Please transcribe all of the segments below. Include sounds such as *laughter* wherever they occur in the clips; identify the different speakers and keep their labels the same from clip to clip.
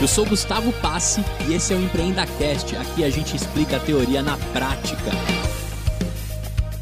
Speaker 1: Eu sou Gustavo Passe e esse é o EmpreendaCast. Aqui a gente explica a teoria na prática.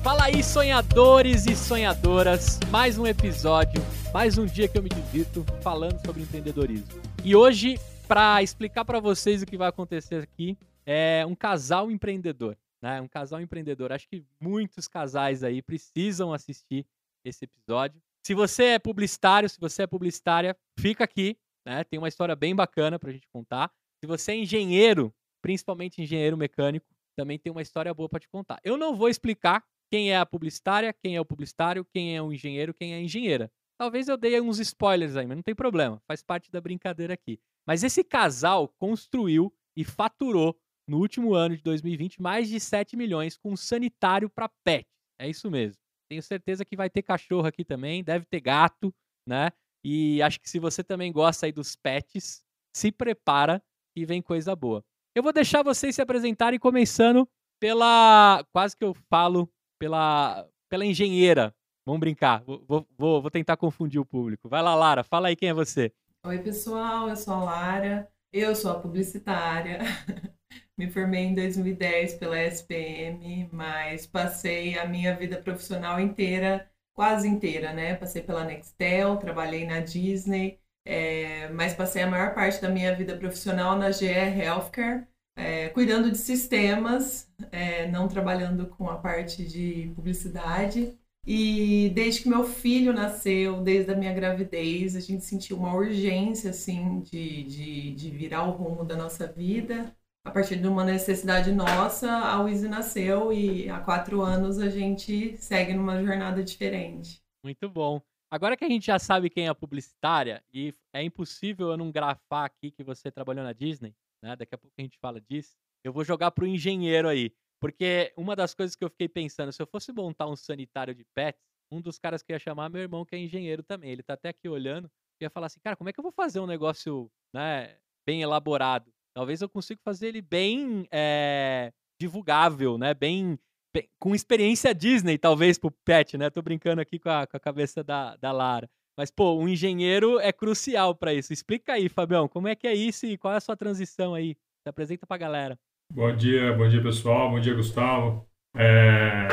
Speaker 1: Fala aí, sonhadores e sonhadoras. Mais um episódio, mais um dia que eu me divirto falando sobre empreendedorismo. E hoje, para explicar para vocês o que vai acontecer aqui, é um casal empreendedor. Né? Um casal empreendedor. Acho que muitos casais aí precisam assistir esse episódio. Se você é publicitário, se você é publicitária, fica aqui né? Tem uma história bem bacana para a gente contar. Se você é engenheiro, principalmente engenheiro mecânico, também tem uma história boa para te contar. Eu não vou explicar quem é a publicitária, quem é o publicitário, quem é o engenheiro, quem é a engenheira. Talvez eu dei uns spoilers aí, mas não tem problema, faz parte da brincadeira aqui. Mas esse casal construiu e faturou no último ano de 2020 mais de 7 milhões com sanitário para pet. É isso mesmo. Tenho certeza que vai ter cachorro aqui também, deve ter gato, né? E acho que se você também gosta aí dos pets, se prepara e vem coisa boa. Eu vou deixar vocês se apresentarem começando pela. Quase que eu falo pela, pela engenheira. Vamos brincar. Vou, vou, vou tentar confundir o público. Vai lá, Lara, fala aí quem é você.
Speaker 2: Oi, pessoal, eu sou a Lara, eu sou a publicitária. *laughs* Me formei em 2010 pela SPM, mas passei a minha vida profissional inteira quase inteira, né? Passei pela Nextel, trabalhei na Disney, é, mas passei a maior parte da minha vida profissional na GE Healthcare, é, cuidando de sistemas, é, não trabalhando com a parte de publicidade. E desde que meu filho nasceu, desde a minha gravidez, a gente sentiu uma urgência, assim, de, de, de virar o rumo da nossa vida a partir de uma necessidade nossa, a Wizy nasceu e há quatro anos a gente segue numa jornada diferente.
Speaker 1: Muito bom. Agora que a gente já sabe quem é a publicitária, e é impossível eu não grafar aqui que você trabalhou na Disney, né? Daqui a pouco a gente fala disso. Eu vou jogar pro engenheiro aí. Porque uma das coisas que eu fiquei pensando, se eu fosse montar um sanitário de pets, um dos caras que ia chamar meu irmão, que é engenheiro também. Ele tá até aqui olhando, ia falar assim, cara, como é que eu vou fazer um negócio, né, bem elaborado? Talvez eu consiga fazer ele bem é, divulgável, né? Bem, bem, com experiência Disney, talvez, pro pet, né? Tô brincando aqui com a, com a cabeça da, da Lara. Mas, pô, um engenheiro é crucial para isso. Explica aí, Fabião, como é que é isso e qual é a sua transição aí? Se apresenta pra galera.
Speaker 3: Bom dia, bom dia, pessoal. Bom dia, Gustavo. É...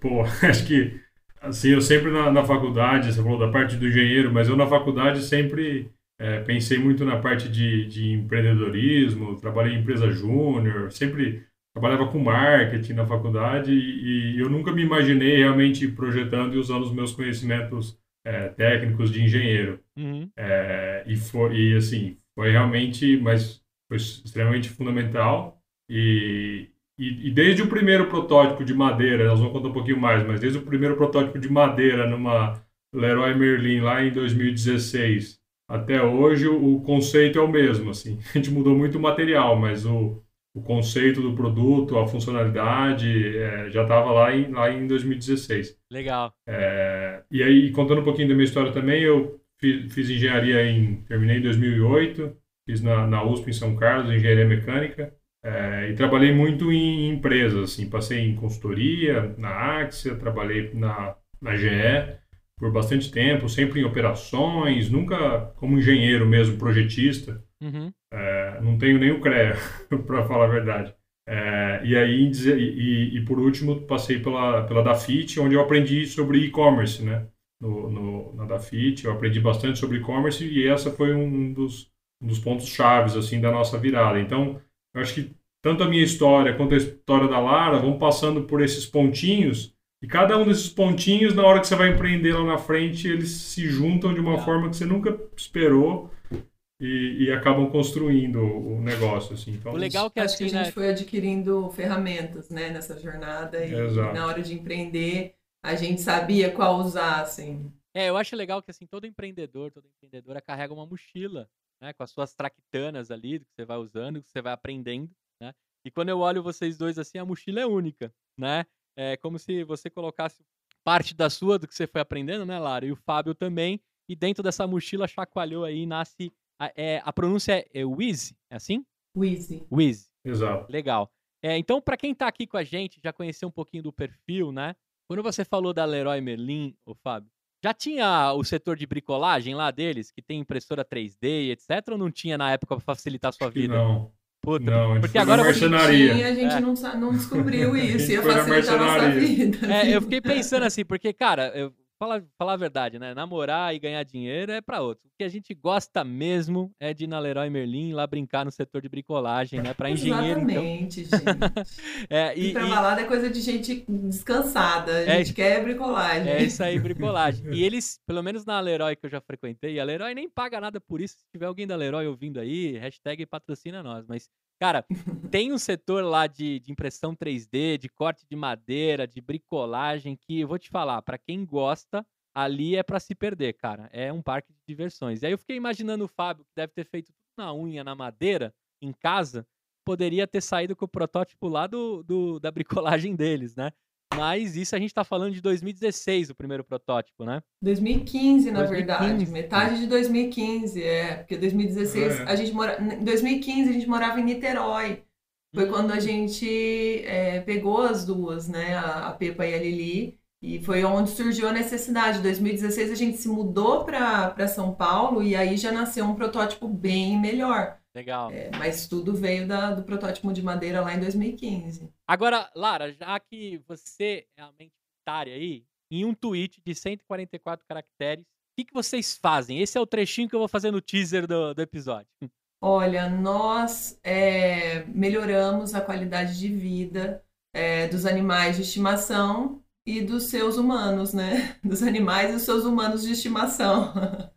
Speaker 3: Pô, *laughs* acho que, assim, eu sempre na, na faculdade, você falou da parte do engenheiro, mas eu na faculdade sempre é, pensei muito na parte de, de empreendedorismo, trabalhei em empresa júnior, sempre trabalhava com marketing na faculdade e, e, eu nunca me imaginei realmente projetando e usando os meus conhecimentos é, técnicos de engenheiro. Uhum. É, e, foi, e assim, foi realmente, mas foi extremamente fundamental. E, e, e, desde o primeiro protótipo de madeira, nós vamos contar um pouquinho mais, mas desde o primeiro protótipo de madeira numa Leroy Merlin lá em 2016, até hoje o conceito é o mesmo, assim. *laughs* A gente mudou muito o material, mas o, o conceito do produto, a funcionalidade, é, já estava lá em, lá em 2016.
Speaker 1: Legal.
Speaker 3: É, e aí, contando um pouquinho da minha história também, eu fiz, fiz engenharia em... terminei em 2008, fiz na, na USP em São Carlos, engenharia mecânica, é, e trabalhei muito em, em empresas, assim, passei em consultoria, na Axia, trabalhei na, na GE, por bastante tempo, sempre em operações, nunca como engenheiro mesmo, projetista. Uhum. É, não tenho nem o CREA, *laughs* para falar a verdade. É, e aí, e, e, por último, passei pela, pela Dafit, onde eu aprendi sobre e-commerce, né? No, no, na Dafit, eu aprendi bastante sobre e-commerce e essa foi um dos, um dos pontos chaves, assim, da nossa virada. Então, eu acho que tanto a minha história quanto a história da Lara vão passando por esses pontinhos e cada um desses pontinhos, na hora que você vai empreender lá na frente, eles se juntam de uma forma que você nunca esperou e, e acabam construindo o negócio. Assim. Então,
Speaker 2: o legal é que, acho assim, que a gente né? foi adquirindo ferramentas né, nessa jornada e, e, na hora de empreender a gente sabia qual usar. Assim.
Speaker 1: É, eu acho legal que assim todo empreendedor, toda empreendedora carrega uma mochila né, com as suas traquitanas ali que você vai usando, que você vai aprendendo. Né? E quando eu olho vocês dois assim, a mochila é única, né? É como se você colocasse parte da sua, do que você foi aprendendo, né, Lara? E o Fábio também. E dentro dessa mochila chacoalhou aí nasce. A, é, a pronúncia é, é Wiz, é assim?
Speaker 2: Wiz.
Speaker 1: Wiz.
Speaker 3: Exato.
Speaker 1: Legal. É, então, para quem tá aqui com a gente, já conheceu um pouquinho do perfil, né? Quando você falou da Leroy Merlin, o Fábio, Já tinha o setor de bricolagem lá deles, que tem impressora 3D, etc, ou não tinha na época para facilitar a sua vida?
Speaker 3: Não.
Speaker 1: Puta,
Speaker 3: Não,
Speaker 1: porque agora.
Speaker 2: Tinha, a gente
Speaker 1: É.
Speaker 2: não, não descobriu *laughs* isso, ia facilitar a nossa vida.
Speaker 1: É, eu fiquei pensando assim, porque, cara, eu, falar, falar a verdade, né? Namorar e ganhar dinheiro é pra outro. O que a gente gosta mesmo é de ir na Leroy Merlin, lá brincar no setor de bricolagem, né? Pra *laughs* engenheiro, então.
Speaker 2: Exatamente, gente. *laughs*
Speaker 1: É,
Speaker 2: Ir
Speaker 1: e,
Speaker 2: pra
Speaker 1: e-
Speaker 2: balada é coisa de gente descansada. A
Speaker 1: É
Speaker 2: gente quer bricolagem.
Speaker 1: é isso aí, bricolagem. *laughs* E eles, pelo menos na Leroy que eu já frequentei, a Leroy nem paga nada por isso. Se tiver alguém da Leroy ouvindo aí, hashtag patrocina nós. Mas, cara, tem um setor lá de, de impressão 3D, de corte de madeira, de bricolagem, que eu vou te falar, pra quem gosta, ali é pra se perder, cara. É um parque de diversões. E aí eu fiquei imaginando o Fábio, que deve ter feito tudo na unha, na madeira, em casa, poderia ter saído com o protótipo lá do, do- da *laughs* bricolagem deles, né? Mas isso a gente tá falando de 2016, o primeiro protótipo, né?
Speaker 2: 2015, na
Speaker 1: 2015.
Speaker 2: verdade. Metade de 2015, é. Porque 2016,
Speaker 3: É.
Speaker 2: a gente mora... Em 2015, a gente morava em Niterói. Foi quando a gente é, pegou as duas, né? A, a Pepa e a Lili. E foi onde surgiu a necessidade. Em 2016, a gente se mudou para São Paulo e aí já nasceu um protótipo bem melhor.
Speaker 1: Legal.
Speaker 2: É, mas tudo veio da- do protótipo de madeira lá em 2015.
Speaker 1: Agora, Lara, já que você é a mentária aí, em um tweet de 144 caracteres, o que, que vocês fazem? Esse é o trechinho que eu vou fazer no teaser do, do episódio. *laughs*
Speaker 2: Olha, nós é, melhoramos a qualidade de vida é, dos animais de estimação e dos seus humanos, né? *laughs* Dos animais e dos seus humanos de estimação. *laughs*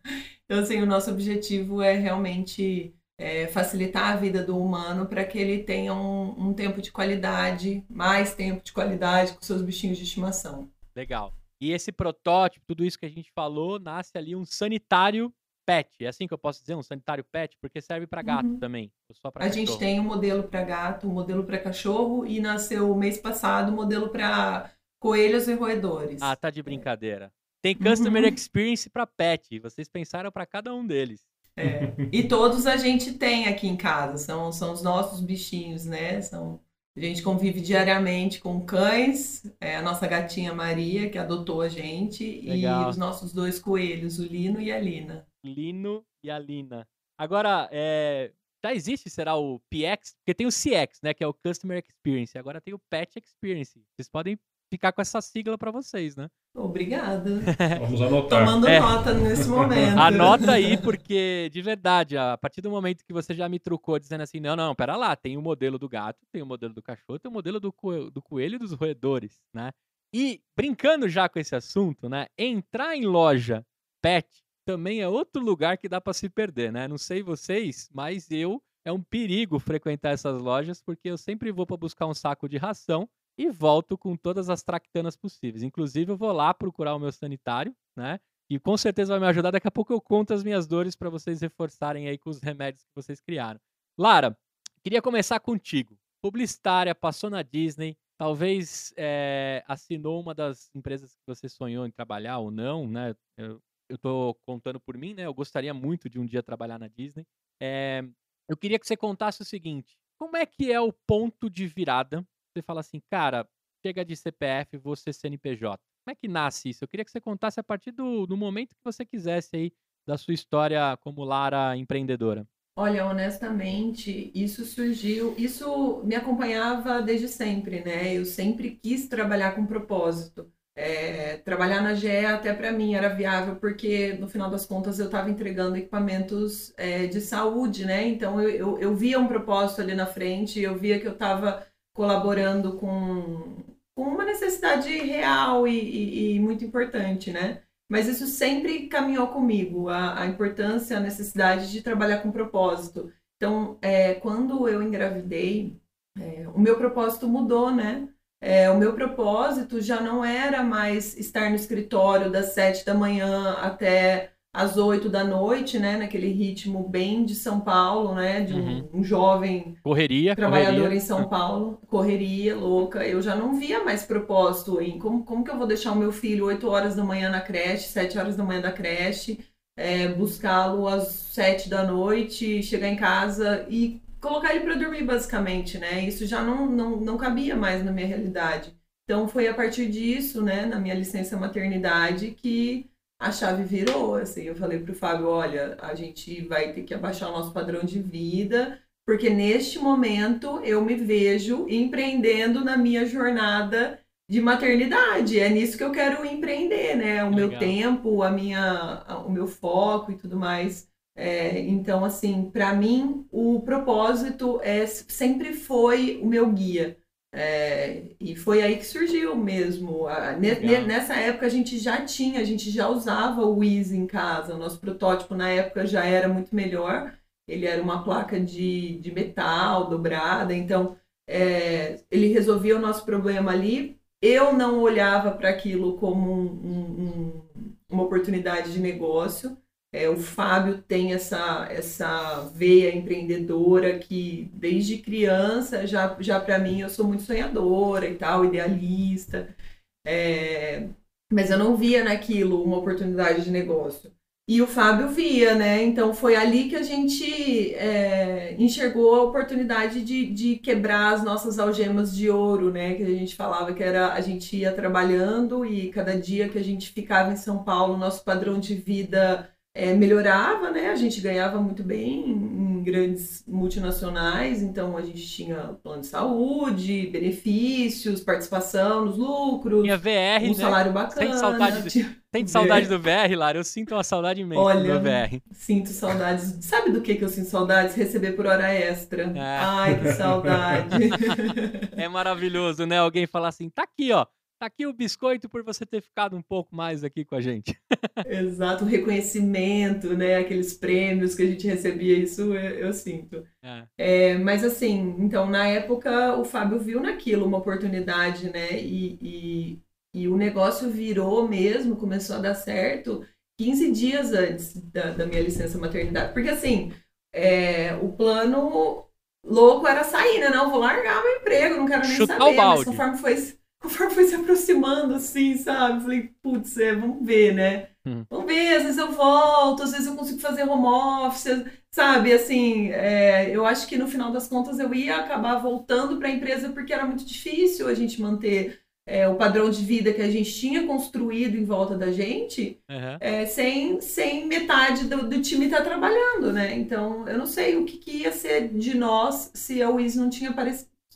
Speaker 2: Então, assim, o nosso objetivo é realmente é, facilitar a vida do humano para que ele tenha um, um tempo de qualidade, mais tempo de qualidade com seus bichinhos de estimação.
Speaker 1: Legal. E esse protótipo, tudo isso que a gente falou, nasce ali um sanitário pet. É assim que eu posso dizer? Um sanitário pet? Porque serve pra gato
Speaker 2: Uhum.
Speaker 1: também.
Speaker 2: A gente
Speaker 1: cachorro?
Speaker 2: tem um modelo para gato, um modelo para cachorro e nasceu mês passado um modelo para coelhos e roedores.
Speaker 1: Ah, tá de brincadeira. Tem Customer
Speaker 2: Uhum.
Speaker 1: Experience pra pet. Vocês pensaram pra cada um deles.
Speaker 2: É. E todos a gente tem aqui em casa, são, são os nossos bichinhos, né? São, a gente convive diariamente com cães, é, a nossa gatinha Maria, que adotou a gente,
Speaker 1: Legal.
Speaker 2: e os nossos dois coelhos, o Lino e a Lina.
Speaker 1: Lino e a Lina. Agora, é, já existe, será o PX? Porque tem o CX, né? Que é o Customer Experience. Agora tem o Pet Experience. Vocês podem ficar com essa sigla pra vocês, né?
Speaker 2: Obrigada. *laughs*
Speaker 3: Vamos anotar.
Speaker 2: Tomando
Speaker 1: É.
Speaker 2: nota nesse momento.
Speaker 1: Anota aí, porque, de verdade, a partir do momento que você já me trucou dizendo assim, não, não, pera lá, tem o modelo do gato, tem o modelo do cachorro, tem o modelo do, coe- do coelho e dos roedores, né? E, brincando já com esse assunto, né? Entrar em loja pet também é outro lugar que dá pra se perder, né? Não sei vocês, mas eu, é um perigo frequentar essas lojas, porque eu sempre vou pra buscar um saco de ração e volto com todas as tractanas possíveis. Inclusive, eu vou lá procurar o meu sanitário, né? E com certeza vai me ajudar. Daqui a pouco eu conto as minhas dores para vocês reforçarem aí com os remédios que vocês criaram. Lara, queria começar contigo. Publicitária, passou na Disney, talvez eh, assinou uma das empresas que você sonhou em trabalhar ou não, né? Eu, tô contando por mim, né? Eu gostaria muito de um dia trabalhar na Disney. Eh, eu queria que você contasse o seguinte: como é que é o ponto de virada? Você fala assim, cara, chega de CPF, ser CNPJ. Como é que nasce isso? Eu queria que você contasse a partir do, do momento que você quisesse aí da sua história como Lara empreendedora.
Speaker 2: Olha, honestamente, isso surgiu, isso me acompanhava desde sempre, né? Eu sempre quis trabalhar com propósito. É, trabalhar na GE até para mim era viável, porque no final das contas eu estava entregando equipamentos é, de saúde, né? Então eu, eu, eu via um propósito ali na frente, eu via que eu estava colaborando com, com uma necessidade real e, e- e muito importante, né? Mas isso sempre caminhou comigo, a, a importância, a necessidade de trabalhar com propósito. Então, é, quando eu engravidei, é, o meu propósito mudou, né? É, o meu propósito já não era mais estar no escritório das sete da manhã até às oito da noite, né? Naquele ritmo bem de São Paulo, né? De um, um jovem
Speaker 1: Correria,
Speaker 2: trabalhador
Speaker 1: correria.
Speaker 2: em São Paulo, correria louca. Eu já não via mais propósito em como, como que eu vou deixar o meu filho 8 horas da manhã na creche, 7 horas da manhã da creche, é, buscá-lo às 7 da noite, chegar em casa e colocar ele para dormir, basicamente, né? Isso já não, não, não cabia mais na minha realidade. Então foi a partir disso, né, na minha licença maternidade, que a chave virou, assim, eu falei pro Fábio, olha, a gente vai ter que abaixar o nosso padrão de vida, porque neste momento eu me vejo empreendendo na minha jornada de maternidade. É nisso que eu quero empreender, né? O Legal. meu tempo, a minha, o meu foco e tudo mais. É, então, assim, para mim, o propósito é, sempre foi o meu guia. É, e foi aí que surgiu mesmo. nessa época a gente já tinha, a gente já usava o Wiz em casa. O nosso protótipo na época já era muito melhor. Ele era uma placa de, de metal dobrada, então é, ele resolvia o nosso problema ali. Eu não olhava para aquilo como um, um, uma oportunidade de negócio. É, o Fábio tem essa, essa veia empreendedora que, desde criança, já, já para mim, eu sou muito sonhadora e tal, idealista. É, mas eu não via naquilo uma oportunidade de negócio. E o Fábio via, né? Então foi ali que a gente é, enxergou a oportunidade de, de quebrar as nossas algemas de ouro, né? Que a gente falava que era a gente ia trabalhando e cada dia que a gente ficava em São Paulo, nosso padrão de vida é, melhorava, né? A gente ganhava muito bem em grandes multinacionais, então a gente tinha plano de saúde, benefícios, participação nos lucros,
Speaker 1: tinha VR,
Speaker 2: um
Speaker 1: né?
Speaker 2: salário bacana.
Speaker 1: Tem saudade, do, tem saudade *laughs* do VR, Lara? Eu sinto uma saudade imensa Olha, do VR.
Speaker 2: Sinto saudades. Sabe do que, que eu sinto saudades? Receber por hora extra. É. Ai, que saudade. *laughs*
Speaker 1: é maravilhoso, né? Alguém falar assim, tá aqui, ó Tá aqui o biscoito por você ter ficado um pouco mais aqui com a gente. *laughs*
Speaker 2: Exato, o reconhecimento, né? Aqueles prêmios que a gente recebia, isso eu, eu sinto. É. É, mas assim, então na época o Fábio viu naquilo uma oportunidade, né? E, e, e o negócio virou mesmo, começou a dar certo 15 dias antes da, da minha licença maternidade. Porque assim, é, o plano louco era sair, né? Não, vou largar meu emprego, não quero nem
Speaker 1: Chutar
Speaker 2: saber.
Speaker 1: O balde. Mas
Speaker 2: conforme foi *laughs* conforme foi se aproximando, assim, sabe? Falei, putz, é, vamos ver, né? Hum. Vamos ver, às vezes eu volto, às vezes eu consigo fazer home office, sabe? Assim, é, eu acho que no final das contas eu ia acabar voltando para a empresa porque era muito difícil a gente manter é, o padrão de vida que a gente tinha construído em volta da gente uhum. é, sem, sem metade do, do time estar tá trabalhando, né? Então, eu não sei o que, que ia ser de nós se a Wiz não tinha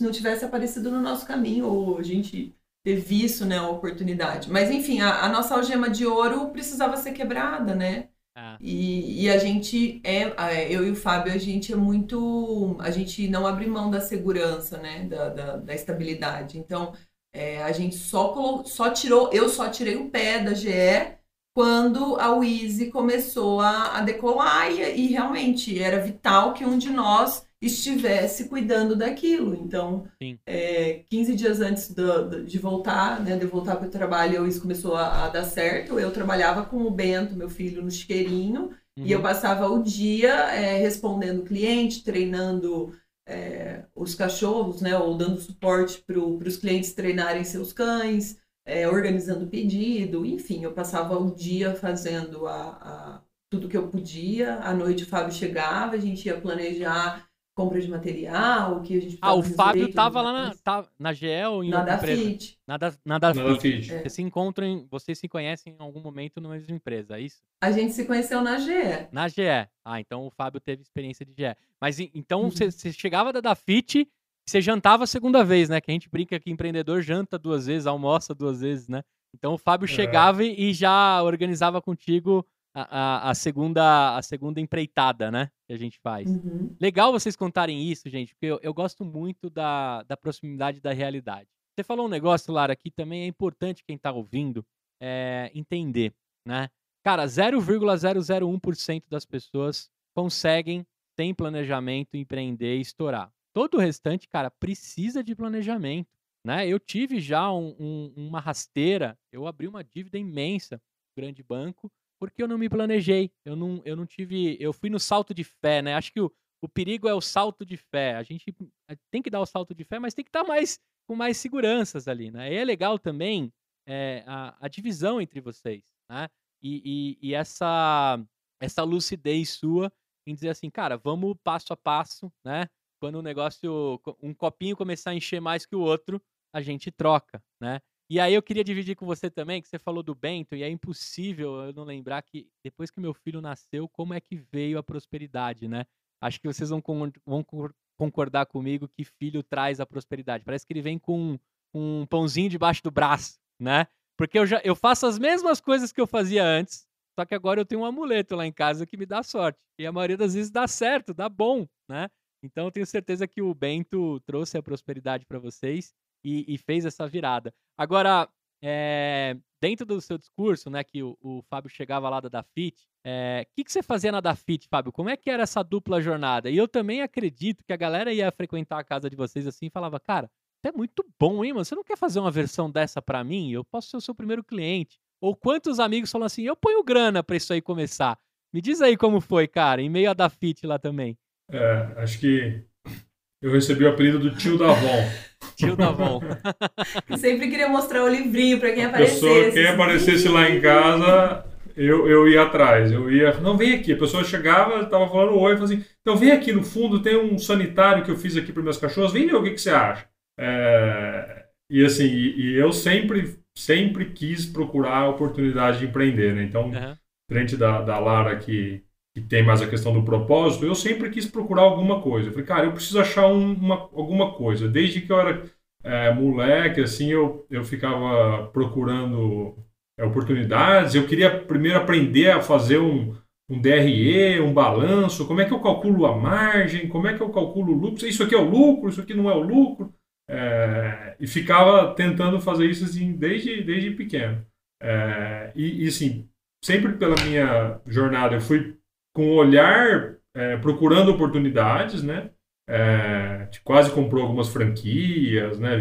Speaker 2: não tivesse aparecido no nosso caminho, ou a gente ter visto né, a oportunidade. Mas, enfim, a, a nossa algema de ouro precisava ser quebrada, né? Ah. E, e, a gente é, eu e o Fábio, a gente é muito. A gente não abre mão da segurança, né? Da, da, da estabilidade. Então, é, a gente só, só tirou, eu só tirei o pé da GE quando a Wheezy começou a, a decolar e, e realmente era vital que um de nós estivesse cuidando daquilo. Então, é, 15 dias antes do, de voltar, né, de voltar para o trabalho, isso começou a, a, dar certo. Eu trabalhava com o Bento, meu filho, no chiqueirinho, uhum. e eu uhum. passava o dia é, respondendo cliente, treinando é, os cachorros, né, ou dando suporte para os clientes treinarem seus cães, é, organizando pedido, enfim, eu passava o dia fazendo a, a tudo que eu podia. À noite o Fábio chegava, a gente ia planejar compra de material, que a gente
Speaker 1: Ah, o Fábio tava lá na, tá, na GE ou em
Speaker 2: na
Speaker 1: outra
Speaker 2: empresa? Fit.
Speaker 1: Na da, na da na Fit. É. Vocês se encontram, vocês se conhecem em algum momento numa mesma empresa, é isso?
Speaker 2: A gente se conheceu na GE.
Speaker 1: Na GE. Ah, então o Fábio teve experiência de GE. Mas então você uhum. chegava da da Fit, você jantava a segunda vez, né? Que a gente brinca que empreendedor janta duas vezes, almoça duas vezes, né? Então o Fábio é. chegava e já organizava contigo a, a, segunda, a segunda empreitada, né? Que a gente faz. Uhum. Legal vocês contarem isso, gente, porque eu, eu gosto muito da, da proximidade da realidade. Você falou um negócio, Lara, que também é importante quem está ouvindo é, entender, né? Cara, 0,001% das pessoas conseguem, sem planejamento, empreender e estourar. Todo o restante, cara, precisa de planejamento, né? Eu tive já um, um, uma rasteira, eu abri uma dívida imensa, grande banco, porque eu não me planejei. Eu não, eu não tive. Eu fui no salto de fé, né? Acho que o, o perigo é o salto de fé. A gente tem que dar o salto de fé, mas tem que estar mais com mais seguranças ali, né? E é legal também é, a, a, divisão entre vocês, né? E, e, e, essa, essa lucidez sua em dizer assim, cara, vamos passo a passo, né? Quando o negócio, um copinho começar a encher mais que o outro, a gente troca, né? E aí eu queria dividir com você também, que você falou do Bento, e é impossível eu não lembrar que depois que meu filho nasceu, como é que veio a prosperidade, né? Acho que vocês vão, vão concordar comigo que filho traz a prosperidade. Parece que ele vem com um pãozinho debaixo do braço, né? Porque eu já eu faço as mesmas coisas que eu fazia antes, só que agora eu tenho um amuleto lá em casa que me dá sorte. E a maioria das vezes dá certo, dá bom, né? Então eu tenho certeza que o Bento trouxe a prosperidade para vocês e, e, fez essa virada. Agora, é, dentro do seu discurso, né, que o, o Fábio chegava lá da Dafit, o é, que, que você fazia na Dafit, Fábio? Como é que era essa dupla jornada? E eu também acredito que a galera ia frequentar a casa de vocês assim e falava, cara, é muito bom, hein, mano? Você não quer fazer uma versão dessa para mim? Eu posso ser o seu primeiro cliente. Ou quantos amigos falam assim, eu ponho grana para isso aí começar? Me diz aí como foi, cara, em meio a Dafit lá também.
Speaker 3: É, acho que eu recebi o apelido do tio da Avon.
Speaker 1: Tio da Avon.
Speaker 2: Sempre queria mostrar o livrinho para quem aparecesse.
Speaker 3: Pessoa, quem aparecesse lá em casa, eu, eu ia atrás. Eu ia, não, vem aqui. A pessoa chegava, estava falando oi, falava assim, então vem aqui no fundo, tem um sanitário que eu fiz aqui para meus cachorros, vem ver o que, que você acha. É, e assim, e, e, eu sempre, sempre quis procurar a oportunidade de empreender, né? Então, uhum. frente da, da Lara que que tem mais a questão do propósito, eu sempre quis procurar alguma coisa. Eu falei, cara, eu preciso achar um, uma, alguma coisa. Desde que eu era é, moleque, assim, eu, eu ficava procurando é, oportunidades. Eu queria primeiro aprender a fazer um, um DRE, um balanço, como é que eu calculo a margem, como é que eu calculo o lucro, isso aqui é o lucro, isso aqui não é o lucro. É, e ficava tentando fazer isso assim, desde, desde pequeno. É, e, e, assim, sempre pela minha jornada, eu fui com o olhar é, procurando oportunidades, né? É, quase comprou algumas franquias, né?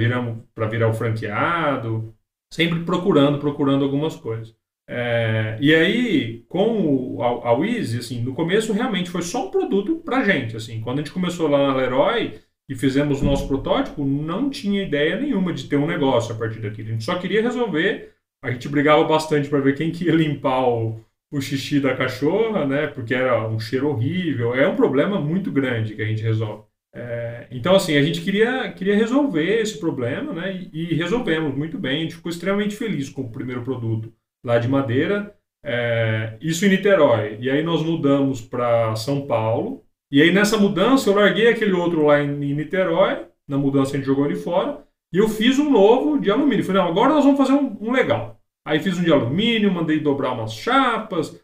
Speaker 3: para virar o franqueado, sempre procurando, procurando algumas coisas. É, e aí, com o, a, a Wiz, assim, no começo realmente foi só um produto para gente. Assim, quando a gente começou lá na Leroy e fizemos o nosso protótipo, não tinha ideia nenhuma de ter um negócio a partir daquilo. A gente só queria resolver. A gente brigava bastante para ver quem que ia limpar o, o xixi da cachorra, né? Porque era um cheiro horrível. É um problema muito grande que a gente resolve. É, então, assim, a gente queria, queria resolver esse problema, né? E, e, resolvemos muito bem. A gente ficou extremamente feliz com o primeiro produto lá de madeira. É, isso em Niterói. E aí nós mudamos para São Paulo. E aí nessa mudança eu larguei aquele outro lá em, em Niterói. Na mudança a gente jogou ele fora. E eu fiz um novo de alumínio. Falei, não, agora nós vamos fazer um, um legal. Aí fiz um de alumínio, mandei dobrar umas chapas,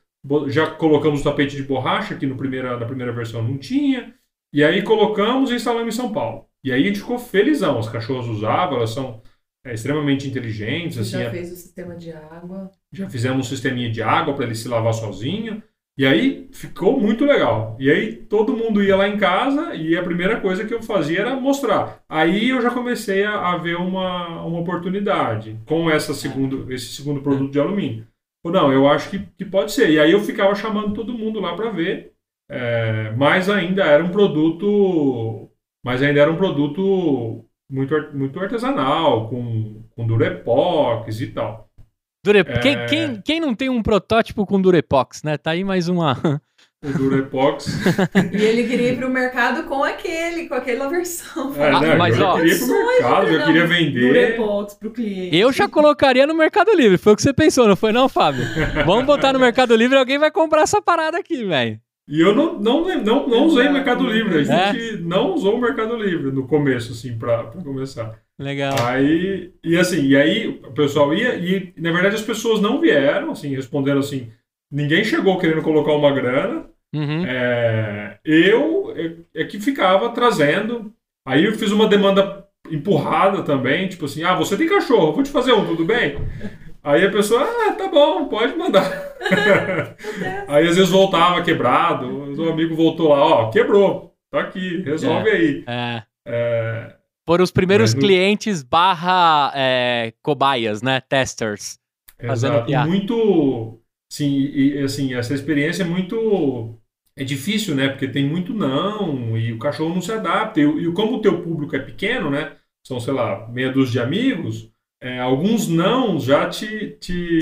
Speaker 3: já colocamos o tapete de borracha, que no primeira, na primeira versão não tinha. E aí colocamos e instalamos em São Paulo. E aí a gente ficou felizão. As cachorras usavam, elas são é, extremamente inteligentes. Assim,
Speaker 2: já fez o sistema de água?
Speaker 3: Já fizemos um sisteminha de água para ele se lavar sozinho. E aí ficou muito legal. E aí todo mundo ia lá em casa e a primeira coisa que eu fazia era mostrar. Aí eu já comecei a, a ver uma, uma oportunidade com essa segundo, esse segundo produto de alumínio. Ou não, eu acho que, que pode ser. E aí eu ficava chamando todo mundo lá para ver. É, mas ainda era um produto. Mas ainda era um produto muito, muito artesanal, com, com Durepox e tal.
Speaker 1: Dure... É... Quem, quem, quem não tem um protótipo com Durepox, né? Tá aí mais uma.
Speaker 3: O Durepox. *laughs*
Speaker 2: e ele queria ir pro mercado com aquele, com aquela versão.
Speaker 3: É, não, mas, eu ó, queria ir pro mercado, eu queria vender.
Speaker 2: Durepox pro cliente.
Speaker 1: Eu já colocaria no Mercado Livre, foi o que você pensou, não foi não, Fábio? *laughs* Vamos botar no Mercado Livre e alguém vai comprar essa parada aqui, velho.
Speaker 3: E eu não, não, não, não usei Mercado Livre. A gente é? não usou o Mercado Livre no começo, assim, para começar.
Speaker 1: Legal.
Speaker 3: Aí, e assim, e aí o pessoal ia, e na verdade as pessoas não vieram, assim, respondendo assim, ninguém chegou querendo colocar uma grana. Uhum. É, eu é, é, que ficava trazendo. Aí eu fiz uma demanda empurrada também, tipo assim, ah, você tem cachorro, vou te fazer um, tudo bem? Aí a pessoa, ah, tá bom, pode mandar. *laughs* aí às vezes voltava quebrado, o amigo voltou lá, ó, quebrou, tá aqui, resolve
Speaker 1: é,
Speaker 3: aí.
Speaker 1: É. É, foram os primeiros no... clientes barra é, cobaias, né? Testers.
Speaker 3: Exato. E muito... Sim, e, assim, essa experiência é muito... É difícil, né? Porque tem muito não e o cachorro não se adapta. E, e como o teu público é pequeno, né? São, sei lá, meia dúzia de amigos... É, alguns não já te, te,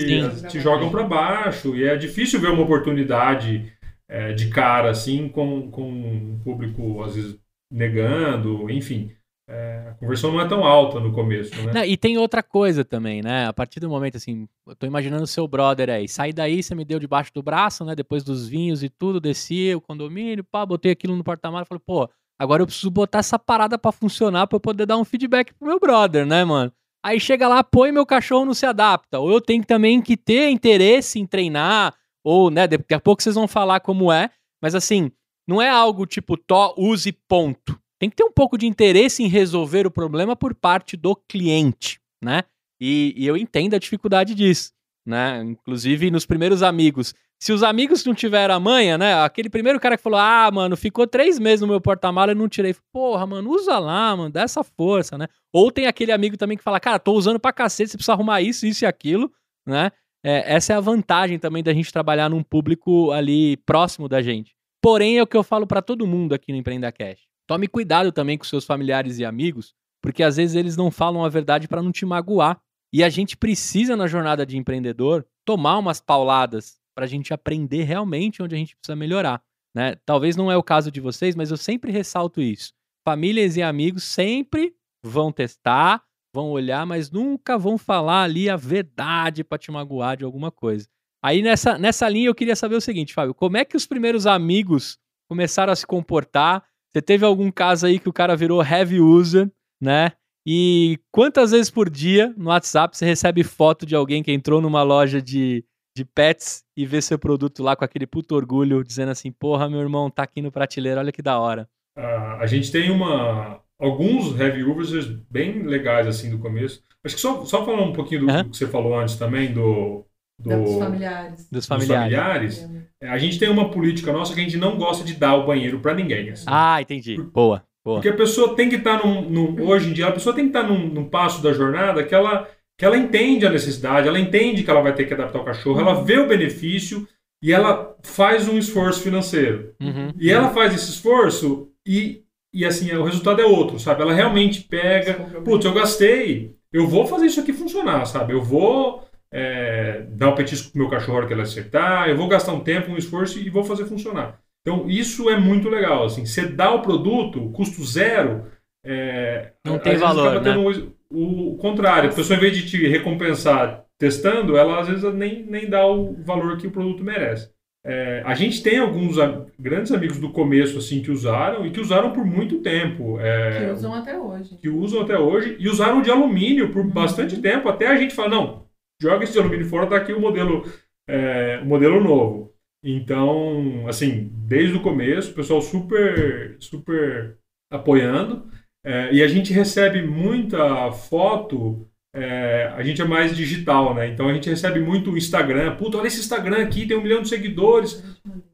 Speaker 3: te jogam para baixo e é difícil ver uma oportunidade é, de cara assim com, com um público às vezes negando, enfim. é, a conversão não é tão alta no começo, né?
Speaker 1: Não, e tem outra coisa também, né? A partir do momento, assim, eu tô imaginando o seu brother aí. Sai daí, você me deu debaixo do braço, né? Depois dos vinhos e tudo, desci o condomínio, pá, botei aquilo no porta-malas e falei, pô, agora eu preciso botar essa parada para funcionar pra eu poder dar um feedback pro meu brother, né, mano? Aí chega lá, põe meu cachorro não se adapta. Ou eu tenho também que ter interesse em treinar, ou, né, daqui a pouco vocês vão falar como é, mas assim, não é algo tipo, to, use ponto tem que ter um pouco de interesse em resolver o problema por parte do cliente, né? E, e, eu entendo a dificuldade disso, né? Inclusive nos primeiros amigos. Se os amigos não tiveram a manha, né? Aquele primeiro cara que falou, ah, mano, ficou três meses no meu porta-mala e não tirei. Porra, mano, usa lá, mano, dá essa força, né? Ou tem aquele amigo também que fala, cara, tô usando pra cacete, você precisa arrumar isso, isso e aquilo, né? É, essa é a vantagem também da gente trabalhar num público ali próximo da gente. Porém, é o que eu falo para todo mundo aqui no Empreenda Cash. Tome cuidado também com seus familiares e amigos, porque às vezes eles não falam a verdade para não te magoar. E a gente precisa, na jornada de empreendedor, tomar umas pauladas para a gente aprender realmente onde a gente precisa melhorar. Né? Talvez não é o caso de vocês, mas eu sempre ressalto isso. Famílias e amigos sempre vão testar, vão olhar, mas nunca vão falar ali a verdade para te magoar de alguma coisa. Aí nessa, nessa linha eu queria saber o seguinte, Fábio, como é que os primeiros amigos começaram a se comportar você teve algum caso aí que o cara virou heavy user, né? E quantas vezes por dia no WhatsApp você recebe foto de alguém que entrou numa loja de, de pets e vê seu produto lá com aquele puto orgulho, dizendo assim: Porra, meu irmão, tá aqui no prateleiro, olha que da hora.
Speaker 3: Uh, a gente tem uma alguns heavy users bem legais assim do começo. Acho que só, só falar um pouquinho do, uhum. do que você falou antes também, do,
Speaker 2: do, dos familiares.
Speaker 1: Dos familiares.
Speaker 3: Dos familiares. A gente tem uma política nossa que a gente não gosta de dar o banheiro para ninguém. Assim.
Speaker 1: Ah, entendi. Boa, boa.
Speaker 3: Porque a pessoa tem que estar tá num, num, Hoje em dia, a pessoa tem que estar tá num, num, passo da jornada que ela, que ela entende a necessidade, ela entende que ela vai ter que adaptar o cachorro, ela vê o benefício e ela faz um esforço financeiro.
Speaker 1: Uhum.
Speaker 3: E ela faz esse esforço e, e assim, o resultado é outro, sabe? Ela realmente pega. Putz, eu gastei, eu vou fazer isso aqui funcionar, sabe? Eu vou é, dar um petisco pro meu cachorro que ele acertar, eu vou gastar um tempo, um esforço e vou fazer funcionar. Então, isso é muito legal. Assim, você dá o produto, custo zero. É,
Speaker 1: não tem valor. Né?
Speaker 3: O, o, contrário, a pessoa, em vez de te recompensar testando, ela às vezes nem, nem dá o valor que o produto merece. É, a gente tem alguns grandes amigos do começo assim que usaram e que usaram por muito tempo.
Speaker 2: É, que usam até hoje.
Speaker 3: Que usam até hoje e usaram de alumínio por uhum. bastante tempo. Até a gente fala, não, joga esse alumínio fora, tá aqui o modelo, é, o modelo novo. Então, assim, desde o começo, o pessoal super, super apoiando. É, e a gente recebe muita foto, é, a gente é mais digital, né? Então a gente recebe muito Instagram. Puta, olha esse Instagram aqui, tem um milhão de seguidores,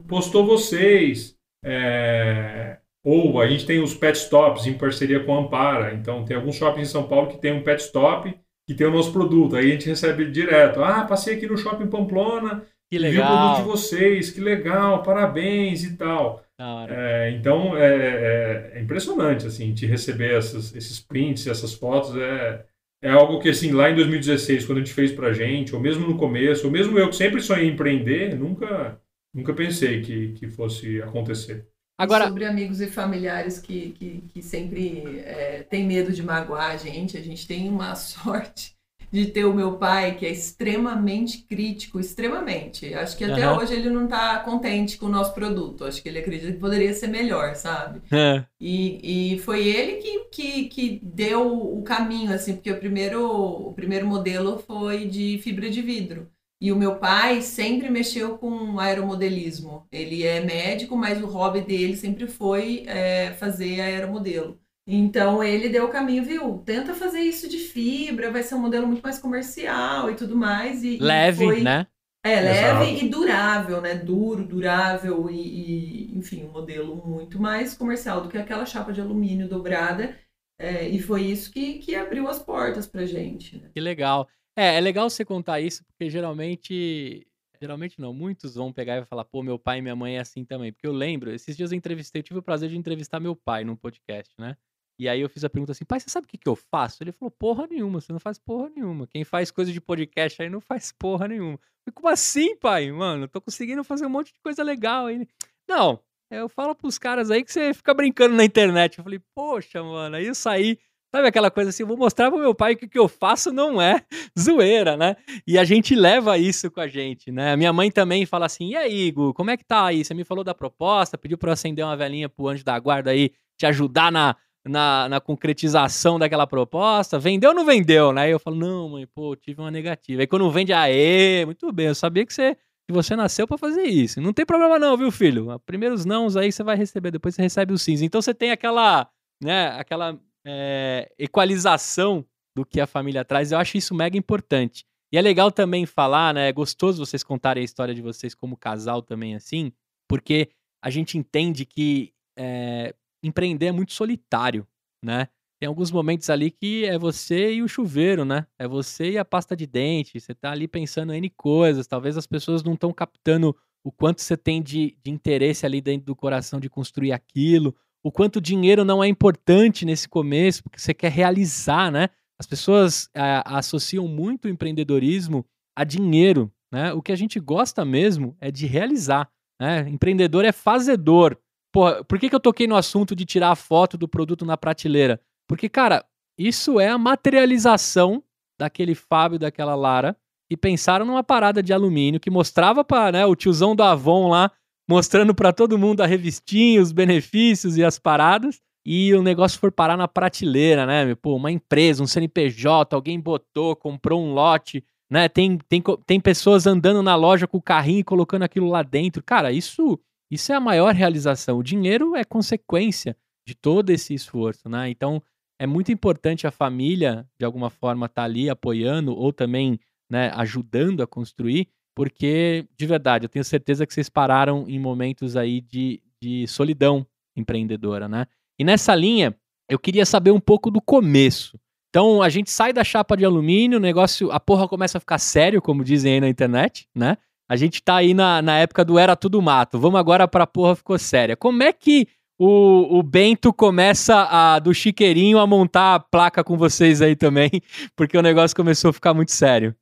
Speaker 3: postou vocês. É, ou a gente tem os pet stops em parceria com a Ampara. Então tem alguns shoppings em São Paulo que tem um pet stop que tem o nosso produto. Aí a gente recebe direto. Ah, passei aqui no Shopping Pamplona,
Speaker 1: que legal. vi
Speaker 3: o produto de vocês, que legal, parabéns e tal. É, então é, é, é, impressionante assim, te receber essas, esses prints, essas fotos. É, é algo que assim, lá em 2016, quando a gente fez pra gente, ou mesmo no começo, ou mesmo eu que sempre sonhei em empreender, nunca, nunca pensei que, que fosse acontecer.
Speaker 2: Agora... Sobre amigos e familiares que, que, que sempre é, tem medo de magoar a gente, a gente tem uma *laughs* sorte de ter o meu pai, que é extremamente crítico, extremamente. Acho que até uhum. hoje ele não está contente com o nosso produto. Acho que ele acredita que poderia ser melhor, sabe?
Speaker 1: É.
Speaker 2: E, e foi ele que, que, que deu o caminho, assim, porque o primeiro, o primeiro modelo foi de fibra de vidro. E o meu pai sempre mexeu com aeromodelismo. Ele é médico, mas o hobby dele sempre foi é, fazer aeromodelo. Então ele deu o caminho, viu? Tenta fazer isso de fibra, vai ser um modelo muito mais comercial e tudo mais. E,
Speaker 1: leve,
Speaker 2: e foi...
Speaker 1: né?
Speaker 2: É, leve Exato. e durável, né? Duro, durável e, e, enfim, um modelo muito mais comercial do que aquela chapa de alumínio dobrada. É, e foi isso que, que abriu as portas pra gente. Né?
Speaker 1: Que legal. É, é legal você contar isso, porque geralmente. Geralmente não, muitos vão pegar e falar, pô, meu pai e minha mãe é assim também. Porque eu lembro, esses dias eu entrevistei, eu tive o prazer de entrevistar meu pai num podcast, né? E aí eu fiz a pergunta assim, pai, você sabe o que, que eu faço? Ele falou, porra nenhuma, você não faz porra nenhuma. Quem faz coisa de podcast aí não faz porra nenhuma. falei, como assim, pai? Mano, eu tô conseguindo fazer um monte de coisa legal aí. Não, eu falo pros caras aí que você fica brincando na internet. Eu falei, poxa, mano, aí eu saí. Sabe aquela coisa assim, vou mostrar pro meu pai que o que eu faço não é *laughs* zoeira, né? E a gente leva isso com a gente, né? A minha mãe também fala assim, e aí, Igor, como é que tá aí? Você me falou da proposta, pediu pra eu acender uma velhinha pro anjo da guarda aí, te ajudar na, na, na concretização daquela proposta. Vendeu ou não vendeu, né? Eu falo, não, mãe, pô, tive uma negativa. Aí quando vende, aê, muito bem, eu sabia que você que você nasceu para fazer isso. Não tem problema não, viu, filho? Primeiros nãos aí você vai receber, depois você recebe os sims. Então você tem aquela, né, aquela é, equalização do que a família traz. Eu acho isso mega importante. E é legal também falar, né? É gostoso vocês contarem a história de vocês como casal também assim, porque a gente entende que é, empreender é muito solitário, né? tem alguns momentos ali que é você e o chuveiro, né? É você e a pasta de dente. Você tá ali pensando em coisas. Talvez as pessoas não estão captando o quanto você tem de, de interesse ali dentro do coração de construir aquilo. O quanto dinheiro não é importante nesse começo, porque você quer realizar, né? As pessoas é, associam muito o empreendedorismo a dinheiro, né? O que a gente gosta mesmo é de realizar. Né? Empreendedor é fazedor. Porra, por que, que eu toquei no assunto de tirar a foto do produto na prateleira? Porque, cara, isso é a materialização daquele Fábio, daquela Lara, e pensaram numa parada de alumínio que mostrava para né, o tiozão do Avon lá, mostrando para todo mundo a revistinha, os benefícios e as paradas, e o negócio for parar na prateleira, né? Pô, uma empresa, um CNPJ, alguém botou, comprou um lote, né? Tem, tem, tem pessoas andando na loja com o carrinho e colocando aquilo lá dentro. Cara, isso, isso é a maior realização. O dinheiro é consequência de todo esse esforço, né? Então, é muito importante a família, de alguma forma, estar tá ali apoiando ou também né, ajudando a construir, porque, de verdade, eu tenho certeza que vocês pararam em momentos aí de, de solidão empreendedora, né? E nessa linha, eu queria saber um pouco do começo. Então, a gente sai da chapa de alumínio, o negócio, a porra começa a ficar sério, como dizem aí na internet, né? A gente tá aí na, na época do era tudo mato. Vamos agora pra porra ficou séria. Como é que o, o Bento começa a, do chiqueirinho a montar a placa com vocês aí também, *laughs* porque o negócio começou a ficar muito sério.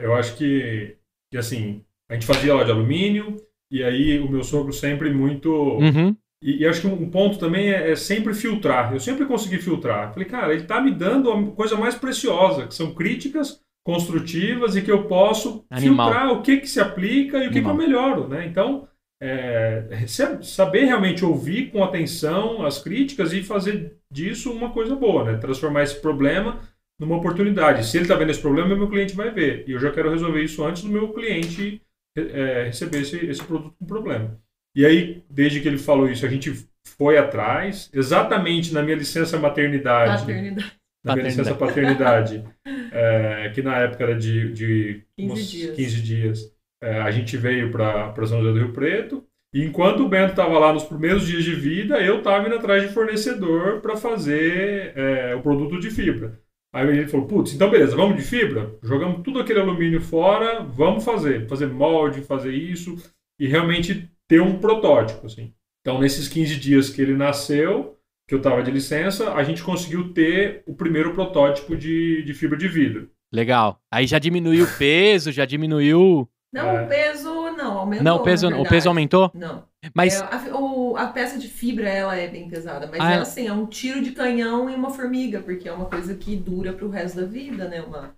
Speaker 3: Eu acho que, que assim, a gente fazia lá de alumínio, e aí o meu sogro sempre muito. Uhum. E, e, acho que um ponto também é, é, sempre filtrar. Eu sempre consegui filtrar. Falei, cara, ele está me dando a coisa mais preciosa, que são críticas construtivas e que eu posso Animal. filtrar o que, que se aplica e o que, que eu melhoro. Né? Então, é, saber realmente ouvir com atenção as críticas e fazer disso uma coisa boa, né? Transformar esse problema numa oportunidade. Se ele está vendo esse problema, meu cliente vai ver. E eu já quero resolver isso antes do meu cliente é, receber esse, esse produto com problema. E aí, desde que ele falou isso, a gente foi atrás, exatamente na minha licença maternidade.
Speaker 2: Paternidade.
Speaker 3: Na minha licença paternidade, é, que na época era de, de
Speaker 2: 15 dias.
Speaker 3: 15 dias é, a gente veio para São José do Rio Preto. E enquanto o Bento estava lá nos primeiros dias de vida, eu estava indo atrás de fornecedor para fazer é, o produto de fibra. Aí ele falou: putz, então beleza, vamos de fibra? Jogamos tudo aquele alumínio fora, vamos fazer. Fazer molde, fazer isso e realmente ter um protótipo. Assim. Então, nesses 15 dias que ele nasceu, que eu estava de licença, a gente conseguiu ter o primeiro protótipo de, de fibra de vidro.
Speaker 1: Legal. Aí já diminuiu o peso, já diminuiu
Speaker 2: não, é. o peso não, aumentou.
Speaker 1: Não, o peso, o peso aumentou?
Speaker 2: Não.
Speaker 1: Mas...
Speaker 2: É, a, o, a, peça de fibra, ela é bem pesada, mas ah, ela, assim, é um tiro de canhão em uma formiga, porque é uma coisa que dura pro resto da vida, né? Uma,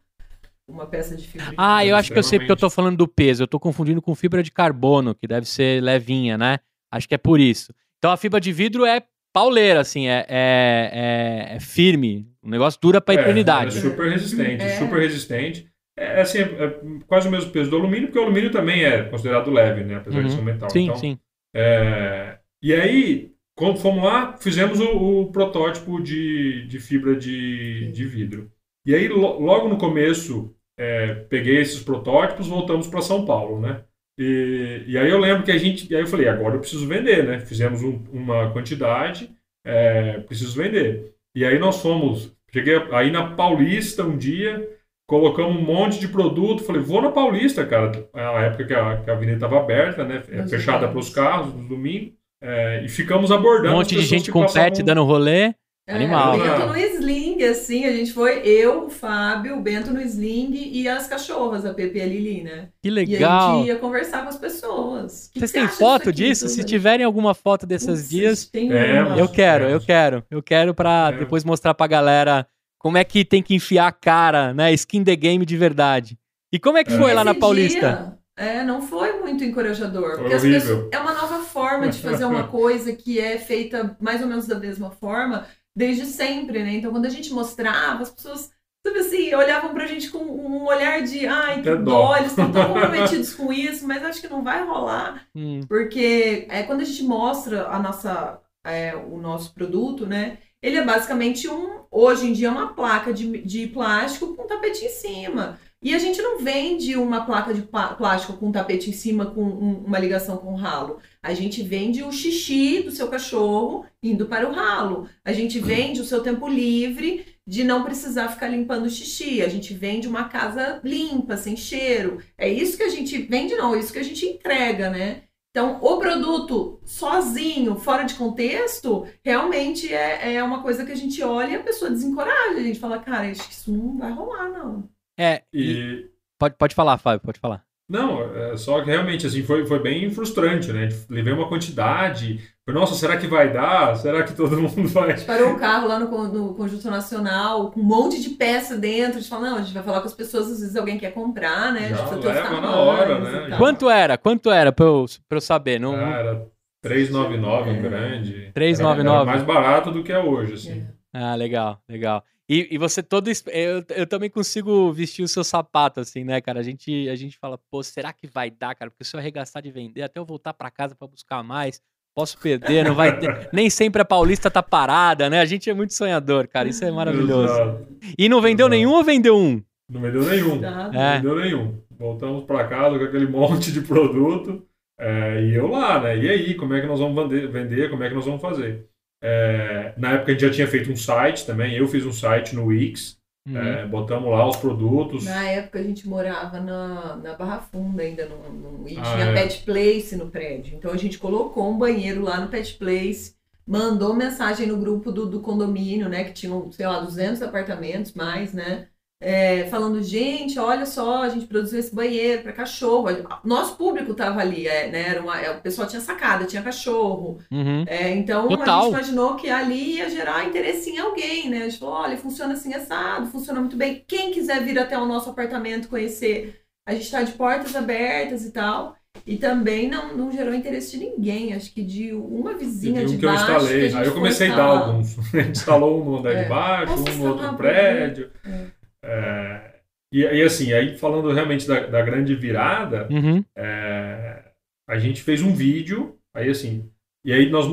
Speaker 2: uma peça de fibra. De
Speaker 1: ah, fibra. eu acho que eu sei porque eu tô falando do peso. Eu tô confundindo com fibra de carbono, que deve ser levinha, né? Acho que é por isso. Então a fibra de vidro é pauleira, assim, é, é, é, é firme. O negócio dura pra é, eternidade.
Speaker 3: É super resistente, é. super resistente. É, é, assim, é, é quase o mesmo peso do alumínio, porque o alumínio também é considerado leve, né? Apesar uhum. de ser um metal.
Speaker 1: Sim, então, sim.
Speaker 3: É... E aí, quando fomos lá, fizemos o, o protótipo de, de fibra de, de vidro. E aí, lo, logo no começo, é, peguei esses protótipos, voltamos para São Paulo, né? E, e, aí eu lembro que a gente, e aí eu falei, agora eu preciso vender, né? Fizemos um, uma quantidade, é, preciso vender. E aí nós fomos, cheguei aí na Paulista um dia, colocamos um monte de produto. Falei, vou na Paulista, cara. É a época que a, que a avenida estava aberta, né? É fechada para os carros no domingo. É, e ficamos abordando.
Speaker 1: Um monte de gente com pet dando rolê.
Speaker 2: É,
Speaker 1: Animal.
Speaker 2: O Bento no sling, assim, a gente foi, eu, o Fábio, o Bento no sling e as cachorras, a Pepe e a Lili, né?
Speaker 1: Que
Speaker 2: E a
Speaker 1: legal.
Speaker 2: gente ia conversar com as pessoas. Que
Speaker 1: Vocês têm foto disso?
Speaker 2: tudo?
Speaker 1: Se tiverem alguma foto desses dias,
Speaker 2: tem
Speaker 3: É,
Speaker 1: eu quero, eu
Speaker 3: É.
Speaker 1: quero. Eu quero pra
Speaker 3: É.
Speaker 1: depois mostrar pra galera como é que tem que enfiar a cara, né? Skin the game de verdade. E como é que
Speaker 3: É.
Speaker 1: foi lá na Paulista?
Speaker 2: dia, é, não foi muito encorajador.
Speaker 3: Foi
Speaker 2: porque as
Speaker 3: horrível.
Speaker 2: pessoas, é uma nova forma de fazer uma *laughs* coisa que é feita mais ou menos da mesma forma desde sempre, né? Então, quando a gente mostrava, as pessoas, sabe assim, olhavam pra gente com um olhar de ai, que dó, eles estão tão *laughs* comprometidos com isso, mas acho que não vai rolar.
Speaker 1: Hum,
Speaker 2: Porque é, quando a gente mostra a nossa, é, o nosso produto, né? Ele é basicamente um, hoje em dia, uma placa de, de plástico com tapete em cima. E a gente não vende uma placa de plástico com tapete em cima com um- uma ligação com o ralo. A gente vende o xixi do seu cachorro indo para o ralo. A gente vende o seu tempo livre de não precisar ficar limpando o xixi. A gente vende uma casa limpa, sem cheiro. É isso que a gente vende, não, é isso que a gente entrega, né? Então, o produto sozinho, fora de contexto, realmente é, é uma coisa que a gente olha e a pessoa desencoraja. A gente fala, cara, acho que isso não vai rolar, não.
Speaker 1: É, e- pode, pode falar, Fábio, pode falar.
Speaker 3: não, é só que realmente assim foi, foi bem frustrante, né? Levei uma quantidade. Falei, Nossa, será que vai dar? Será que todo mundo *laughs* vai?
Speaker 2: A gente parou um carro lá no, no Conjunto Nacional com um monte de peça dentro. A gente fala, não, a gente vai falar com as pessoas, às vezes alguém quer comprar, né? A gente
Speaker 3: Já
Speaker 2: os
Speaker 3: leva na hora, né?
Speaker 1: Quanto era? Quanto era pra eu, pra eu saber? Não,
Speaker 3: Ah, era 399 um grande.
Speaker 1: 399.
Speaker 3: Era, era mais barato do que é hoje, assim.
Speaker 1: Ah, legal, legal. E, e você todo. Eu, eu também consigo vestir o seu sapato, assim, né, cara? A gente, a gente fala, pô, será que vai dar, cara? Porque se eu arregaçar de vender, até eu voltar pra casa pra buscar mais, posso perder, não vai ter. *laughs* Nem sempre a Paulista tá parada, né? A gente é muito sonhador, cara. Isso é maravilhoso.
Speaker 3: Exato.
Speaker 1: E não vendeu
Speaker 3: Exato.
Speaker 1: nenhum ou vendeu um?
Speaker 3: Não vendeu nenhum.
Speaker 2: Tá?
Speaker 1: É.
Speaker 3: Não vendeu nenhum. Voltamos para casa com aquele *laughs* monte de produto. é, e eu lá, né? E aí, como é que nós vamos vender, vender? Como é que nós vamos fazer? É, na época a gente já tinha feito um site também. Eu fiz um site no Wix.
Speaker 1: Uhum.
Speaker 3: é, botamos lá os produtos.
Speaker 2: Na época a gente morava na, na Barra Funda ainda, no, no- e
Speaker 3: Ah,
Speaker 2: tinha
Speaker 3: é.
Speaker 2: Pet Place no prédio. Então a gente colocou um banheiro lá no Pet Place, mandou mensagem no grupo do, do condomínio, né? Que tinham, sei lá, 200 apartamentos mais, né? É, falando, gente, olha só, a gente produziu esse banheiro para cachorro. Nosso público tava ali, é, né? Era uma, é, o pessoal tinha sacada, tinha cachorro.
Speaker 1: Uhum.
Speaker 2: É, então
Speaker 1: Total.
Speaker 2: a gente imaginou que ali ia gerar interesse em alguém, né? A gente falou, olha, funciona assim assado, funciona muito bem. Quem quiser vir até o nosso apartamento conhecer, a gente está de portas abertas e tal. E também não, não gerou interesse de ninguém, acho que de uma vizinha de
Speaker 3: um que eu
Speaker 2: baixo. que a
Speaker 3: instalei.
Speaker 2: gente
Speaker 3: Aí eu comecei a dar alguns. *laughs* A gente instalou um no andar
Speaker 2: É.
Speaker 3: de baixo,
Speaker 2: Posso
Speaker 3: um no outro
Speaker 2: instalar,
Speaker 3: prédio.
Speaker 2: É.
Speaker 3: É, e, e assim, aí falando realmente da, da grande virada,
Speaker 1: Uhum.
Speaker 3: é, a gente fez um vídeo, aí assim, e aí nós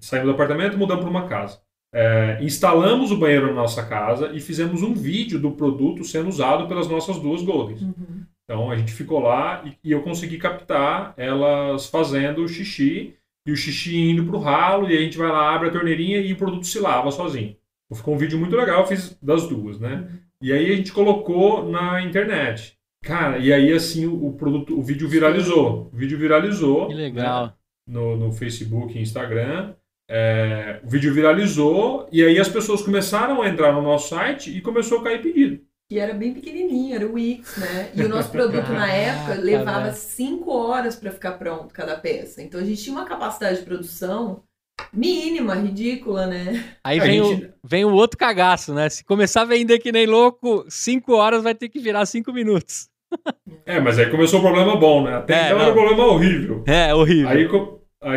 Speaker 3: saímos do apartamento e mudamos para uma casa. É, instalamos o banheiro na nossa casa e fizemos um vídeo do produto sendo usado pelas nossas duas Goldens.
Speaker 2: Uhum.
Speaker 3: Então a gente ficou lá e, e eu consegui captar elas fazendo o xixi e o xixi indo pro ralo e a gente vai lá, abre a torneirinha e o produto se lava sozinho. Então, Ficou um vídeo muito legal, eu fiz das duas, né?
Speaker 2: Uhum.
Speaker 3: E aí a gente colocou na internet. Cara, e aí assim o, o produto, o vídeo viralizou. O vídeo viralizou.
Speaker 1: Que
Speaker 3: né,
Speaker 1: legal.
Speaker 3: no, no Facebook e Instagram. É, o vídeo viralizou e aí as pessoas começaram a entrar no nosso site e começou a cair pedido.
Speaker 2: E era bem pequenininho, era o Wix, né? E o nosso produto na época levava cinco horas para ficar pronto cada peça. Então a gente tinha uma capacidade de produção mínima, ridícula, né?
Speaker 1: Aí vem,
Speaker 3: gente-
Speaker 1: o, vem o outro cagaço, né? Se começar a vender que nem louco, cinco horas vai ter que virar cinco minutos.
Speaker 3: É, mas aí começou o problema bom, né? Até
Speaker 1: É,
Speaker 3: então
Speaker 1: não.
Speaker 3: era um problema horrível.
Speaker 1: É, horrível.
Speaker 3: Aí,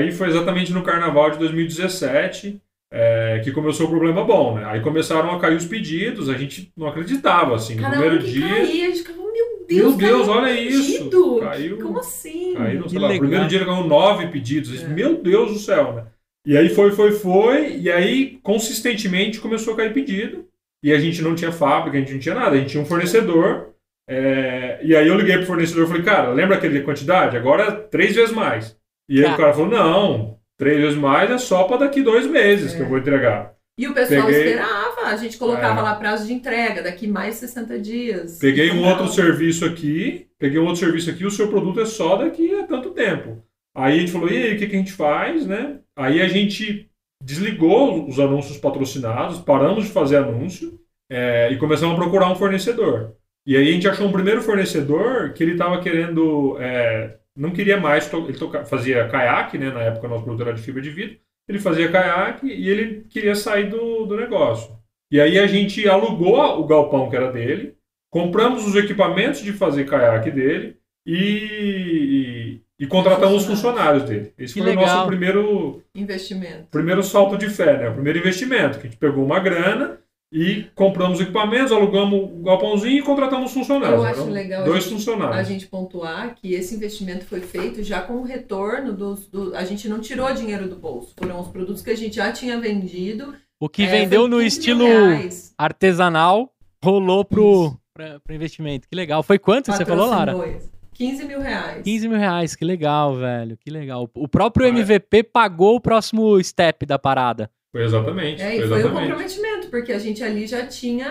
Speaker 3: aí foi exatamente no carnaval de 2017 é, que começou o problema bom, né? Aí começaram a cair os pedidos, a gente não acreditava, assim. No primeiro
Speaker 2: que
Speaker 3: dia.
Speaker 2: caía, a gente ficava, meu Deus,
Speaker 3: Meu Deus,
Speaker 2: caiu
Speaker 3: olha isso.
Speaker 2: pedido.
Speaker 3: Caiu-
Speaker 2: Como assim?
Speaker 3: Caíram, sei
Speaker 1: Que
Speaker 3: lá, no primeiro dia caiu nove pedidos.
Speaker 2: É.
Speaker 3: Meu Deus do céu, né? E aí foi, foi, foi, e aí consistentemente começou a cair pedido. E a gente não tinha fábrica, a gente não tinha nada, a gente tinha um fornecedor. é, e aí eu liguei pro fornecedor e falei, cara, lembra aquele quantidade? Agora é três vezes mais. E aí
Speaker 1: Tá.
Speaker 3: o cara falou, não, três vezes mais é só para daqui dois meses
Speaker 2: É.
Speaker 3: que eu vou entregar.
Speaker 2: E o pessoal
Speaker 3: Peguei-
Speaker 2: esperava, a gente colocava
Speaker 3: É.
Speaker 2: lá prazo de entrega, daqui mais 60 dias.
Speaker 3: Peguei um outro serviço aqui, peguei um outro serviço aqui, o seu produto é só daqui a tanto tempo. Aí a gente falou, e aí, o que, que a gente faz, né? Aí a gente desligou os anúncios patrocinados, paramos de fazer anúncio é, e começamos a procurar um fornecedor. E aí a gente achou um primeiro fornecedor que ele estava querendo, é, não queria mais, ele fazia caiaque, né, na época nosso produto era de fibra de vidro, ele fazia caiaque e ele queria sair do, do negócio. E aí a gente alugou o galpão que era dele, compramos os equipamentos de fazer caiaque dele e, e, e contratamos os funcionários dele. Esse
Speaker 1: Que
Speaker 3: foi
Speaker 1: legal.
Speaker 3: o nosso primeiro,
Speaker 2: Investimento.
Speaker 3: primeiro salto de fé, né? O primeiro investimento, que a gente pegou uma grana e compramos equipamentos, alugamos o galpãozinho e contratamos funcionários.
Speaker 2: Eu acho
Speaker 3: Eram
Speaker 2: legal
Speaker 3: Dois
Speaker 2: a gente-
Speaker 3: funcionários.
Speaker 2: A gente pontuar que esse investimento foi feito já com o retorno dos. Do, a gente não tirou dinheiro do bolso. Foram os produtos que a gente já tinha vendido.
Speaker 1: O que
Speaker 2: É,
Speaker 1: vendeu no
Speaker 2: 15
Speaker 1: estilo
Speaker 2: reais.
Speaker 1: artesanal rolou pro,
Speaker 2: Isso.
Speaker 1: pra, pro investimento. Que legal. Foi quanto você falou, Lara?
Speaker 2: Esse. 15 mil reais.
Speaker 1: 15 mil reais. Que legal, velho. Que legal. O próprio
Speaker 3: Ah, é.
Speaker 1: MVP pagou o próximo step da parada.
Speaker 3: Foi exatamente.
Speaker 2: É, e
Speaker 3: foi
Speaker 2: um comprometimento, porque a gente ali já tinha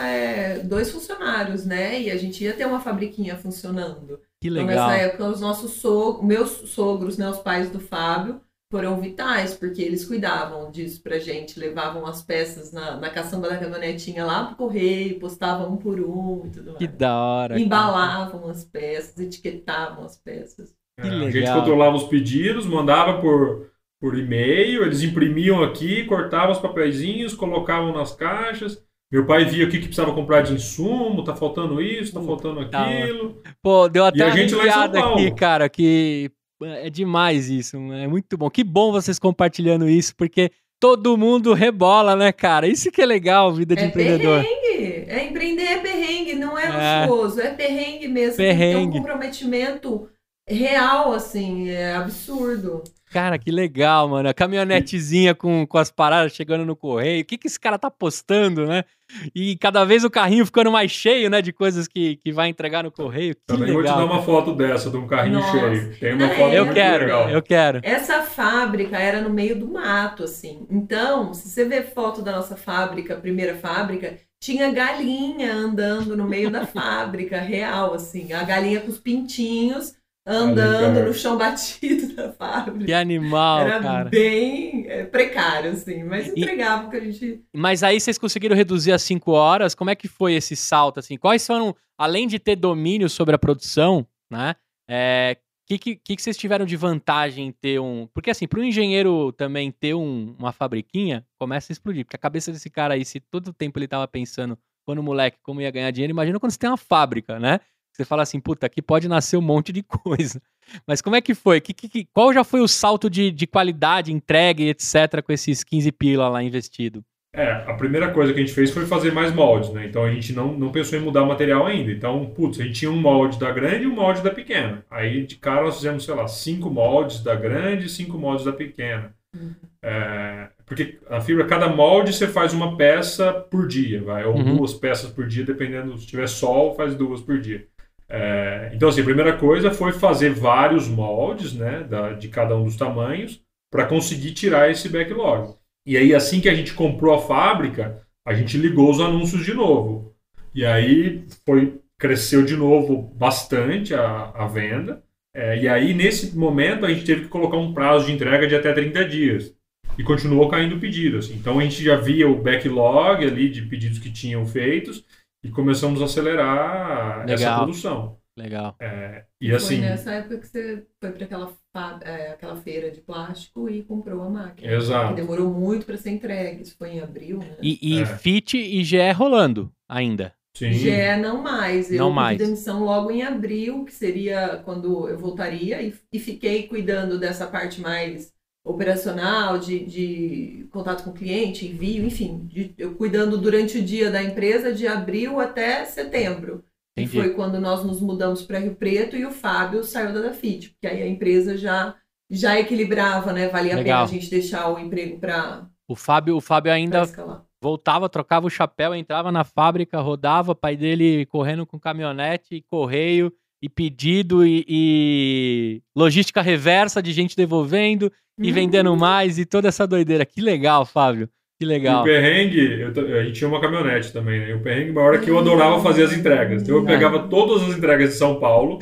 Speaker 2: é, dois funcionários, né? E a gente ia ter uma fabriquinha funcionando.
Speaker 1: Que
Speaker 2: Então,
Speaker 1: legal.
Speaker 2: nessa época, os nossos sogros, meus sogros, né, os pais do Fábio, foram vitais, porque eles cuidavam disso pra gente, levavam as peças na, na caçamba da caminhonetinha lá pro correio, postavam um por um e tudo
Speaker 1: Que
Speaker 2: mais.
Speaker 1: da hora. cara.
Speaker 2: Embalavam as peças, etiquetavam as peças.
Speaker 1: Que
Speaker 3: É, a gente controlava os pedidos, mandava por, por e-mail, eles imprimiam aqui, cortavam os papeizinhos, colocavam nas caixas. Meu pai via o que, que precisava comprar de insumo, tá faltando isso, tá faltando
Speaker 1: hora.
Speaker 3: aquilo.
Speaker 1: Pô, deu até
Speaker 3: a
Speaker 1: uma
Speaker 3: gente lá em São Paulo.
Speaker 1: aqui, cara, que é demais isso, é muito bom. Que bom vocês compartilhando isso, porque todo mundo rebola, né, cara? Isso que é legal, vida de
Speaker 2: É
Speaker 1: empreendedor.
Speaker 2: perrengue. É empreender é perrengue, não é,
Speaker 1: É.
Speaker 2: luxuoso, é perrengue mesmo. Tem
Speaker 1: Perrengue.
Speaker 2: ter um comprometimento real, assim, é absurdo.
Speaker 1: Cara, que legal, mano. A caminhonetezinha com, com as paradas chegando no correio. O que, que esse cara tá postando, né? E cada vez o carrinho ficando mais cheio, né? De coisas que, que vai entregar no correio. Que
Speaker 3: Também vou te
Speaker 1: legal.
Speaker 3: dar uma foto dessa, de um carrinho
Speaker 2: Nossa.
Speaker 3: cheio. Tem uma
Speaker 2: Não,
Speaker 3: foto
Speaker 2: é-
Speaker 1: Eu
Speaker 3: muito
Speaker 1: quero,
Speaker 3: legal.
Speaker 1: eu quero.
Speaker 2: Essa fábrica era no meio do mato, assim. Então, se você ver foto da nossa fábrica, primeira fábrica, tinha galinha andando no meio da fábrica, real, assim. A galinha com os pintinhos andando no chão batido *laughs* da fábrica.
Speaker 1: Que animal,
Speaker 2: Era
Speaker 1: cara.
Speaker 2: bem é, precário, assim, mas entregava o que a gente.
Speaker 1: Mas aí vocês conseguiram reduzir as 5 horas. Como é que foi esse salto? Assim? Quais foram, além de ter domínio sobre a produção, né? É, que, que, que vocês tiveram de vantagem em ter um. Porque, assim, para o engenheiro também ter um- uma fabriquinha, começa a explodir. Porque a cabeça desse cara aí, se todo o tempo ele tava pensando, quando moleque, como ia ganhar dinheiro, imagina quando você tem uma fábrica, né? Você fala assim, puta, aqui pode nascer um monte de *laughs* coisa. Mas como é que foi? Que, que, que- qual já foi o salto de, de qualidade, entrega e etc. com esses 15 pila lá investido?
Speaker 3: É, a primeira coisa que a gente fez foi fazer mais moldes, né? Então a gente não, não pensou em mudar o material ainda. Então, putz, a gente tinha um molde da grande e um molde da pequena. Aí de cara nós fizemos, sei lá, cinco moldes da grande e cinco moldes da pequena.
Speaker 2: Uhum.
Speaker 3: É, porque a fibra, cada molde você faz uma peça por dia, vai, ou
Speaker 1: Uhum.
Speaker 3: duas peças por dia, dependendo, se tiver sol, faz duas por dia. É, então, assim, a primeira coisa foi fazer vários moldes, né, da- de cada um dos tamanhos, para conseguir tirar esse backlog. E aí, assim que a gente comprou a fábrica, a gente ligou os anúncios de novo. E aí foi cresceu de novo bastante a, a venda. É, e aí, nesse momento, a gente teve que colocar um prazo de entrega de até 30 dias. E continuou caindo pedido. Assim. Então, a gente já via o backlog ali de pedidos que tinham feitos e começamos a acelerar essa
Speaker 1: Legal.
Speaker 3: produção.
Speaker 1: Legal.
Speaker 3: E assim,
Speaker 2: Foi nessa época que você foi para aquela, é, aquela feira de plástico e comprou a máquina.
Speaker 3: Exato.
Speaker 2: Que demorou muito para ser entregue. Isso foi em abril, né?
Speaker 1: E, e
Speaker 3: É.
Speaker 1: FIT e GE rolando ainda.
Speaker 3: sim,
Speaker 2: GE não mais. Eu
Speaker 1: Não mais.
Speaker 2: demissão logo em abril, que seria quando eu voltaria, e, e fiquei cuidando dessa parte mais operacional, de, de contato com o cliente, envio, enfim, de- eu cuidando durante o dia da empresa, de abril até setembro. Que
Speaker 1: Entendi.
Speaker 2: foi quando nós nos mudamos para Rio Preto e o Fábio saiu da Dafit, porque aí a empresa já, já equilibrava, né? Valia a
Speaker 1: Legal.
Speaker 2: pena a gente deixar o emprego para
Speaker 1: O Fábio, o Fábio ainda voltava, trocava o chapéu, entrava na fábrica, rodava, pai dele correndo com caminhonete, e correio e pedido e, e logística reversa de gente devolvendo e vendendo mais e toda essa doideira. Que legal, Fábio. Que legal.
Speaker 3: E o perrengue, eu, a gente tinha uma caminhonete também, né? E o perrengue maior é que eu adorava fazer as entregas. Então eu pegava todas as entregas de São Paulo.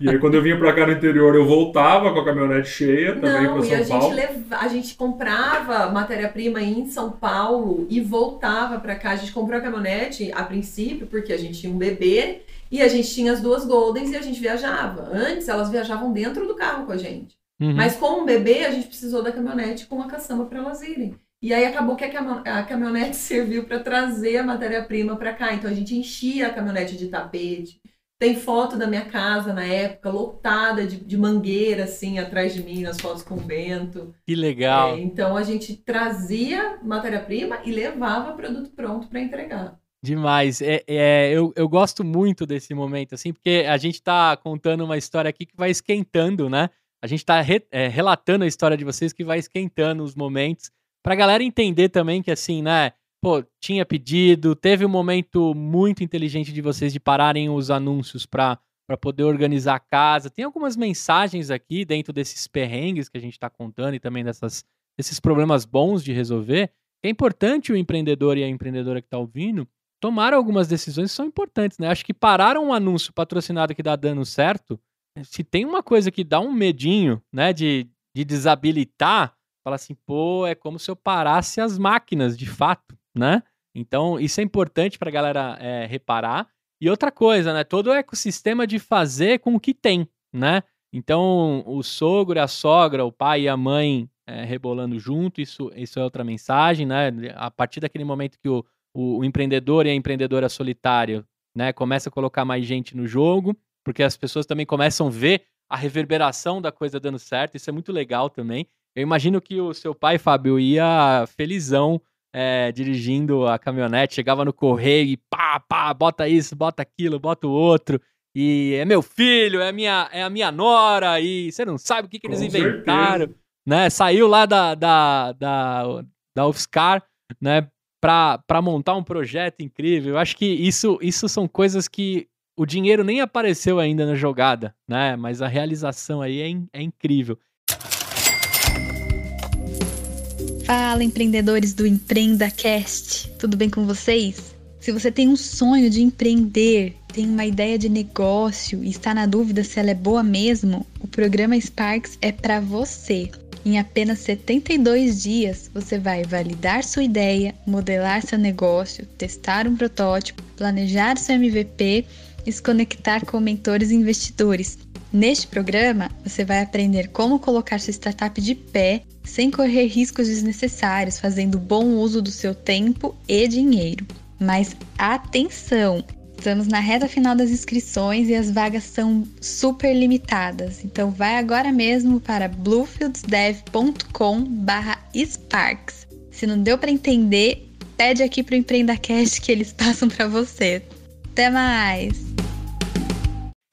Speaker 3: e aí quando eu vinha pra cá no interior, eu voltava com a caminhonete cheia também
Speaker 2: Não,
Speaker 3: pra São
Speaker 2: e a
Speaker 3: Paulo.
Speaker 2: Gente leva, a gente comprava matéria-prima em São Paulo e voltava pra cá. A gente comprou a caminhonete a princípio, porque a gente tinha um bebê e a gente tinha as duas Goldens e a gente viajava. Antes elas viajavam dentro do carro com a gente.
Speaker 1: Uhum.
Speaker 2: Mas com um bebê, a gente precisou da caminhonete com uma caçamba para elas irem. E aí acabou que a caminhonete *laughs* serviu para trazer a matéria-prima para cá. Então a gente enchia a caminhonete de tapete. Tem foto da minha casa na época, lotada de, de mangueira, assim, atrás de mim, nas fotos com o Bento.
Speaker 1: Que legal.
Speaker 2: É, então a gente trazia matéria-prima e levava produto pronto para entregar.
Speaker 1: Demais. É, é, eu, eu gosto muito desse momento, assim, porque a gente tá contando uma história aqui que vai esquentando, né? A gente tá re, é, relatando a história de vocês que vai esquentando os momentos. Pra galera entender também que, assim, né? Pô, tinha pedido, teve um momento muito inteligente de vocês de pararem os anúncios pra, pra poder organizar a casa. Tem algumas mensagens aqui dentro desses perrengues que a gente tá contando e também dessas, desses problemas bons de resolver. É importante o empreendedor e a empreendedora que tá ouvindo tomar algumas decisões que são importantes, né? Acho que parar um anúncio patrocinado que dá dando certo, se tem uma coisa que dá um medinho, né, de, de desabilitar, fala assim, pô, é como se eu parasse as máquinas, de fato, né? Então, isso é importante para a galera é, reparar. E outra coisa, né? Todo o ecossistema de fazer com o que tem, né? Então, o sogro a sogra, o pai e a mãe é, rebolando junto, isso, isso é outra mensagem, né? A partir daquele momento que o, o, o empreendedor e a empreendedora solitária, né, começa a colocar mais gente no jogo, porque as pessoas também começam a ver a reverberação da coisa dando certo, isso é muito legal também. Eu imagino que o seu pai, Fábio, ia felizão é, dirigindo a caminhonete, chegava no correio e pá, pá, bota isso, bota aquilo, bota o outro. E é meu filho, é a minha, é a minha nora, e você não sabe o que, que eles
Speaker 3: Com
Speaker 1: inventaram.
Speaker 3: certeza.
Speaker 1: Né? Saiu lá da, da, da, da UFSCar, né? Para montar um projeto incrível. Eu acho que isso, isso são coisas que o dinheiro nem apareceu ainda na jogada, né? Mas a realização aí é, in- é incrível.
Speaker 4: Fala, empreendedores do EmpreendaCast! Tudo bem com vocês? Se você tem um sonho de empreender, tem uma ideia de negócio e está na dúvida se ela é boa mesmo, o programa Sparks é para você. Em apenas 72 dias, você vai validar sua ideia, modelar seu negócio, testar um protótipo, planejar seu MVP e se conectar com mentores e investidores. Neste programa, você vai aprender como colocar sua startup de pé sem correr riscos desnecessários, fazendo bom uso do seu tempo e dinheiro. Mas atenção! Estamos na reta final das inscrições e as vagas são super limitadas. Então vai agora mesmo para bluefieldsdev.com/sparks. Se não deu para entender, pede aqui pro EmpreendaCast que eles *laughs* passam para você. Até mais!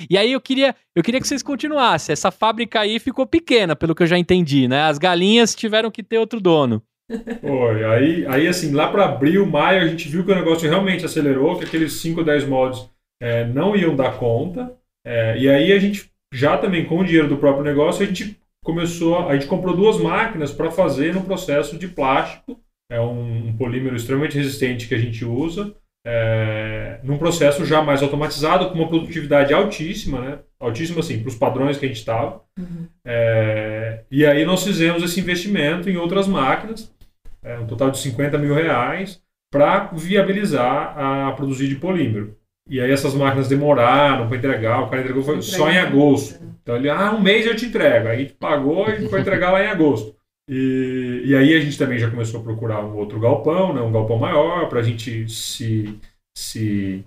Speaker 1: E aí eu queria, eu queria que vocês continuassem. Essa fábrica aí ficou pequena, pelo que eu já entendi, né? As galinhas tiveram que ter outro dono. *laughs*
Speaker 3: Foi. Aí, aí, assim, lá para abril, maio, a gente viu que o negócio realmente acelerou, que aqueles 5, 10 mods é, não iam dar conta. É, e aí a gente, já também com o dinheiro do próprio negócio, a gente começou, a gente comprou duas máquinas para fazer no processo de plástico. É um, um polímero extremamente resistente que a gente usa. É, num processo já mais automatizado, com uma produtividade altíssima, né? Altíssima, assim, para os padrões que a gente estava. É, e aí nós fizemos esse investimento em outras máquinas, é, um total de 50 mil reais, para viabilizar a produzir de polímero. E aí essas máquinas demoraram para entregar, o cara entregou foi só em agosto. Então ele, ah, um mês eu te entrego. Aí a gente pagou e foi entregar lá em agosto. E, e aí a gente também já começou a procurar um outro galpão, né, um galpão maior, para a gente se, se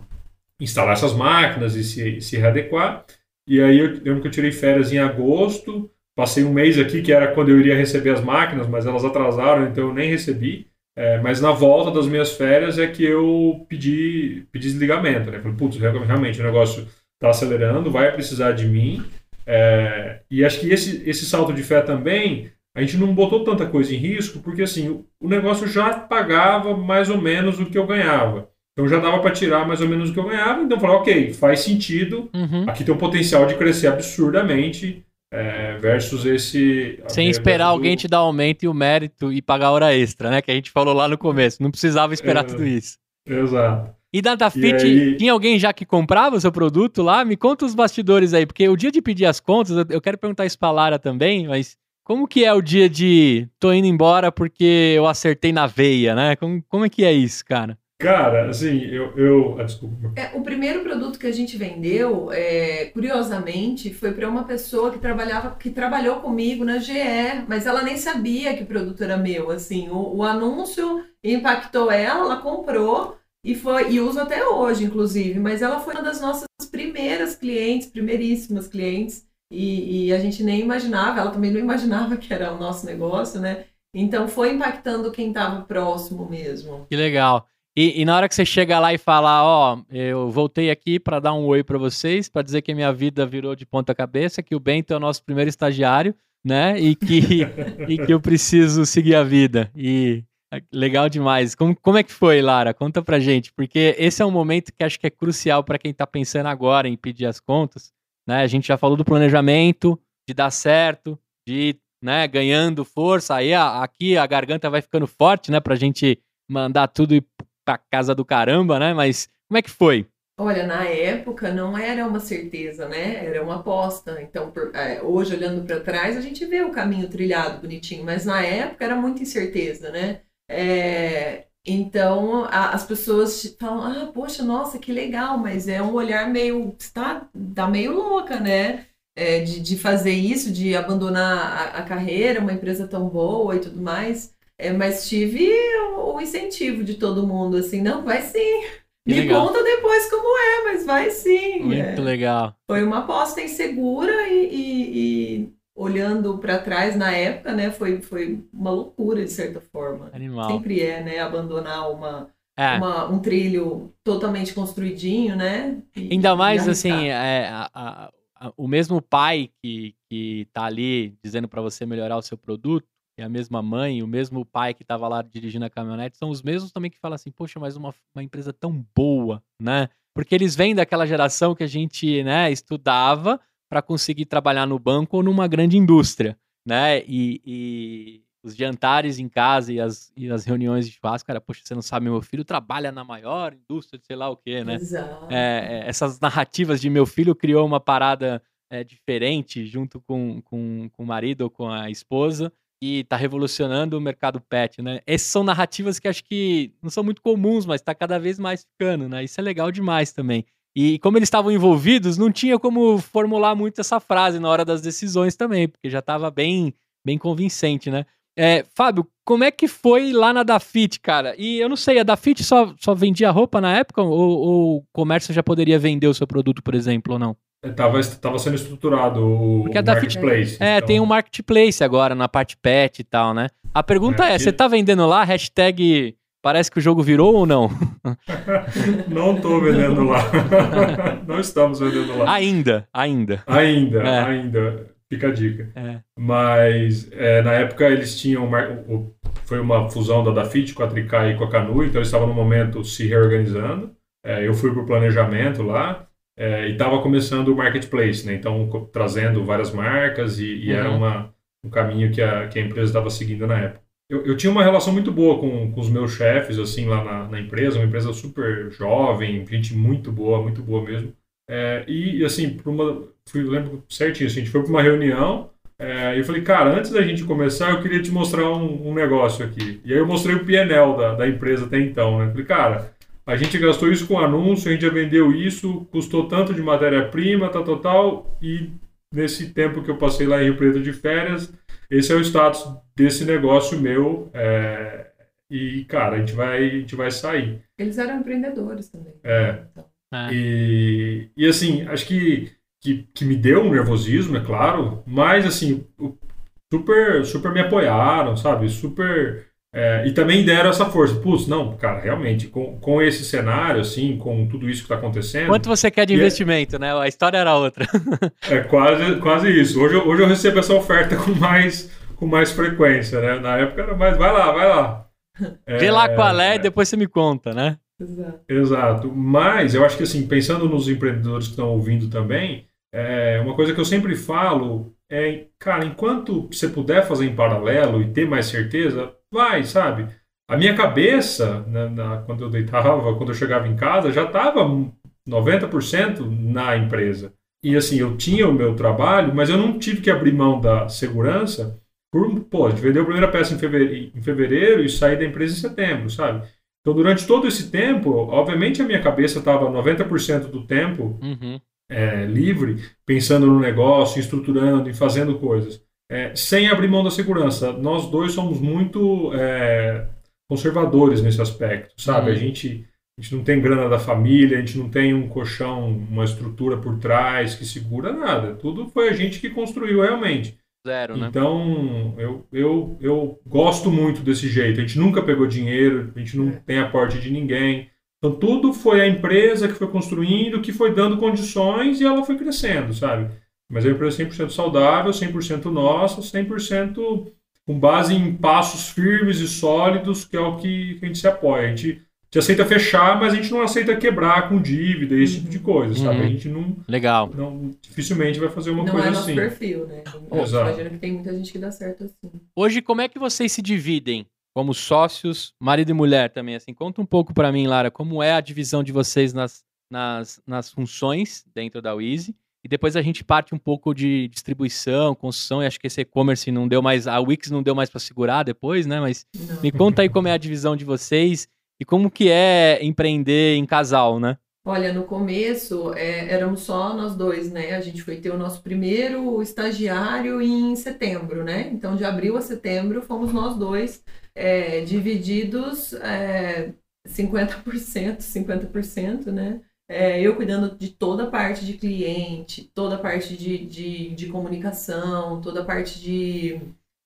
Speaker 3: instalar essas máquinas e se, se readequar. E aí eu lembro que eu tirei férias em agosto, passei um mês aqui que era quando eu iria receber as máquinas, mas elas atrasaram, então eu nem recebi. É, mas na volta das minhas férias é que eu pedi, pedi desligamento, né? Falei, putz, realmente o negócio está acelerando, vai precisar de mim. É, e acho que esse, esse salto de fé também, a gente não botou tanta coisa em risco, porque assim, o, negócio já pagava mais ou menos o que eu ganhava. Então já dava para tirar mais ou menos o que eu ganhava, então eu falei, ok, faz sentido,
Speaker 1: Uhum.
Speaker 3: aqui tem um potencial de crescer absurdamente é, versus esse.
Speaker 1: Sem esperar do... alguém te dar aumento e o mérito e pagar hora extra, né? Que a gente falou lá no começo. Não precisava esperar é, tudo isso.
Speaker 3: Exato.
Speaker 1: E da Dafit, aí... tinha alguém já que comprava o seu produto lá? Me conta os bastidores aí, porque o dia de pedir as contas, eu quero perguntar isso pra Lara também, mas como que é o dia de tô indo embora porque eu acertei na veia, né? Como, como é que é isso, cara?
Speaker 3: Cara, assim, eu. eu ah, desculpa.
Speaker 2: É, o primeiro produto que a gente vendeu, é, curiosamente, foi para uma pessoa que trabalhava, que trabalhou comigo na GE, mas ela nem sabia que o produto era meu. Assim, o, o anúncio impactou ela, ela comprou e foi e usa até hoje, inclusive. Mas ela foi uma das nossas primeiras clientes, primeiríssimas clientes, e, e a gente nem imaginava, ela também não imaginava que era o nosso negócio, né? Então foi impactando quem estava próximo mesmo.
Speaker 1: Que legal. E, e, na hora que você chega lá e fala, ó, oh, eu voltei aqui para dar um oi para vocês, para dizer que a minha vida virou de ponta cabeça, que o Bento é o nosso primeiro estagiário, né? E que, *laughs* e que eu preciso seguir a vida. E legal demais. Como, como é que foi, Lara? Conta pra gente, porque esse é um momento que acho que é crucial para quem tá pensando agora em pedir as contas, né? A gente já falou do planejamento, de dar certo, de, né, ganhando força. Aí a, aqui a garganta vai ficando forte, né, pra gente mandar tudo e pra casa do caramba, né? Mas como é que foi?
Speaker 2: Olha, na época não era uma certeza, né? Era uma aposta. Então, por, é, hoje olhando para trás, a gente vê o caminho trilhado bonitinho, mas na época era muita incerteza, né? É, então a, as pessoas falam: ah, poxa, nossa, que legal, mas é um olhar meio. está tá meio louca, né? É, de, de fazer isso, de abandonar a, a carreira, uma empresa tão boa e tudo mais. É, mas tive o, o, incentivo de todo mundo, assim, não, vai sim. Que Me legal. conta depois como é, mas vai sim.
Speaker 1: Muito
Speaker 2: é.
Speaker 1: legal.
Speaker 2: Foi uma aposta insegura e, e, e olhando para trás na época, né, foi, foi uma loucura de certa forma.
Speaker 1: Animal.
Speaker 2: Sempre é, né, abandonar uma, é. uma um trilho totalmente construidinho, né?
Speaker 1: E, Ainda mais assim, é, a, a, a, o mesmo pai que, que tá ali dizendo para você melhorar o seu produto, é a mesma mãe, o mesmo pai que estava lá dirigindo a caminhonete, são os mesmos também que falam assim, poxa, mas uma, uma empresa tão boa, né? Porque eles vêm daquela geração que a gente, né, estudava para conseguir trabalhar no banco ou numa grande indústria, né? E, e os jantares em casa e as, e as reuniões de churrasco, cara, poxa, você não sabe, meu filho trabalha na maior indústria de sei lá o quê, né?
Speaker 2: Exato.
Speaker 1: É, é essas narrativas de meu filho criou uma parada é, diferente junto com, com, com o marido ou com a esposa e está revolucionando o mercado pet, né? Essas são narrativas que acho que não são muito comuns, mas está cada vez mais ficando, né? Isso é legal demais também. E como eles estavam envolvidos, não tinha como formular muito essa frase na hora das decisões também, porque já estava bem, bem convincente, né? É, Fábio, como é que foi lá na Dafit, cara? E eu não sei, a Dafit só, só vendia roupa na época ou, ou o comércio já poderia vender o seu produto, por exemplo, ou não?
Speaker 3: Estava tava sendo estruturado o Porque a marketplace.
Speaker 1: É, então... tem um marketplace agora na parte pet e tal, né? A pergunta é, é você tá vendendo lá, hashtag parece que o jogo virou ou não? *laughs*
Speaker 3: não tô vendendo lá. *laughs* não estamos vendendo lá.
Speaker 1: Ainda, ainda.
Speaker 3: Ainda, é. ainda. Fica a dica. É. Mas é, na época eles tinham. Foi uma fusão da Dafit com a Tricai e com a Canu, então eles estavam no momento se reorganizando. É, eu fui para o planejamento lá é, e estava começando o marketplace, né? Então trazendo várias marcas e, e uhum. era uma, um caminho que a, que a empresa estava seguindo na época. Eu, eu, tinha uma relação muito boa com, com os meus chefes, assim, lá na, na, empresa, uma empresa super jovem, gente muito boa, muito boa mesmo. É, e, assim, por uma, fui, lembro certinho, assim, a gente foi para uma reunião é, eu falei, cara, antes da gente começar, eu queria te mostrar um, um negócio aqui. E aí eu mostrei o PNL da, da empresa até então, né? Eu falei, cara, a gente gastou isso com anúncio, a gente já vendeu isso, custou tanto de matéria-prima, tal, tal, tal, e nesse tempo que eu passei lá em Rio Preto de férias, esse é o status desse negócio meu. É, e, cara, a gente vai, a gente vai sair.
Speaker 2: Eles eram empreendedores também.
Speaker 3: É. Então. é. E, e assim, acho que, que, que me deu um nervosismo, é claro, mas assim, super, super me apoiaram, sabe? Super é, e também deram essa força. Putz, não, cara, realmente, com, com esse cenário, assim, com tudo isso que está acontecendo.
Speaker 1: Quanto você quer de é investimento, é, né? A história era outra.
Speaker 3: é quase, quase isso. Hoje, hoje eu recebo essa oferta *laughs* com mais, com mais frequência, né? Na época era mais, vai lá, vai lá. *laughs*
Speaker 1: Vê lá qual é e depois você me conta, né?
Speaker 3: Exato. Exato. Mas eu acho que, assim, pensando nos empreendedores que estão ouvindo também, é uma coisa que eu sempre falo é, cara, enquanto você puder fazer em paralelo e ter mais certeza, vai, sabe? A minha cabeça, né, na, quando eu deitava, *laughs* quando eu chegava em casa, já estava 90% na empresa. E assim, eu tinha o meu trabalho, mas eu não tive que abrir mão da segurança por, pô, a gente vendeu a primeira peça em fevereiro, em fevereiro e saí da empresa em setembro, sabe? Então, durante todo esse tempo, obviamente a minha cabeça estava 90% do tempo uhum. é, livre, pensando no negócio, estruturando e fazendo coisas, é, sem abrir mão da segurança. Nós dois somos muito é, conservadores nesse aspecto, sabe? Uhum. A, gente, a gente não tem grana da família, a gente não tem um colchão, uma estrutura por trás que segura nada. Tudo foi a gente que construiu realmente.
Speaker 1: Zero, né?
Speaker 3: Então, eu, eu, eu gosto muito desse jeito. A gente nunca pegou dinheiro, a gente não é. tem aporte de ninguém. Então, tudo foi a empresa que foi construindo, que foi dando condições e ela foi crescendo, sabe? Mas é uma empresa 100% saudável, 100% nossa, 100% com base em passos firmes e sólidos, que é o que a gente se apoia. A gente gente aceita fechar, mas a gente não aceita quebrar com dívida, esse tipo de uhum. coisa, sabe? Uhum. A gente não.
Speaker 1: Legal.
Speaker 3: Não, dificilmente vai fazer uma
Speaker 2: não
Speaker 3: coisa
Speaker 2: é
Speaker 3: nosso assim.
Speaker 2: perfil, né? Exato. Imagina que tem muita gente que dá certo assim.
Speaker 1: Hoje, como é que vocês se dividem? Como sócios, marido e mulher também, assim. Conta um pouco para mim, Lara, como é a divisão de vocês nas, nas, nas funções dentro da Wizy. E depois a gente parte um pouco de distribuição, construção, e acho que esse e-commerce não deu mais. A Wix não deu mais para segurar depois, né? Mas não. me conta aí *laughs* como é a divisão de vocês e como que é empreender em casal, né?
Speaker 2: Olha, no começo é, éramos só nós dois, né? A gente foi ter o nosso primeiro estagiário em setembro, né? Então, de abril a setembro, fomos nós dois é, divididos é, 50%, 50%, né? É, eu cuidando de toda a parte de cliente, toda a parte de, de, de comunicação, toda a parte de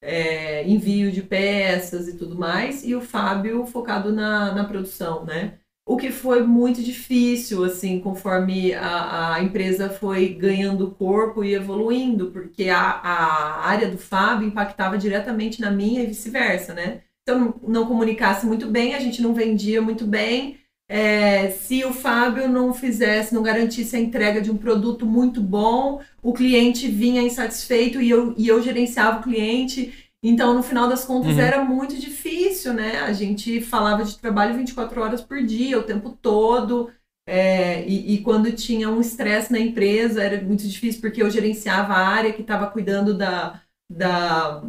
Speaker 2: é, envio de peças e tudo mais, e o Fábio focado na, na produção, né? O que foi muito difícil, assim, conforme a, a empresa foi ganhando corpo e evoluindo, porque a, a área do Fábio impactava diretamente na minha e vice-versa, né? Não, não comunicasse muito bem, a gente não vendia muito bem, é, se o Fábio não fizesse, não garantisse a entrega de um produto muito bom, o cliente vinha insatisfeito e eu, e eu gerenciava o cliente. Então, no final das contas, uhum. era muito difícil, né? A gente falava de trabalho 24 horas por dia, o tempo todo. É, e, e, quando tinha um estresse na empresa, era muito difícil porque eu gerenciava a área que estava cuidando da, da,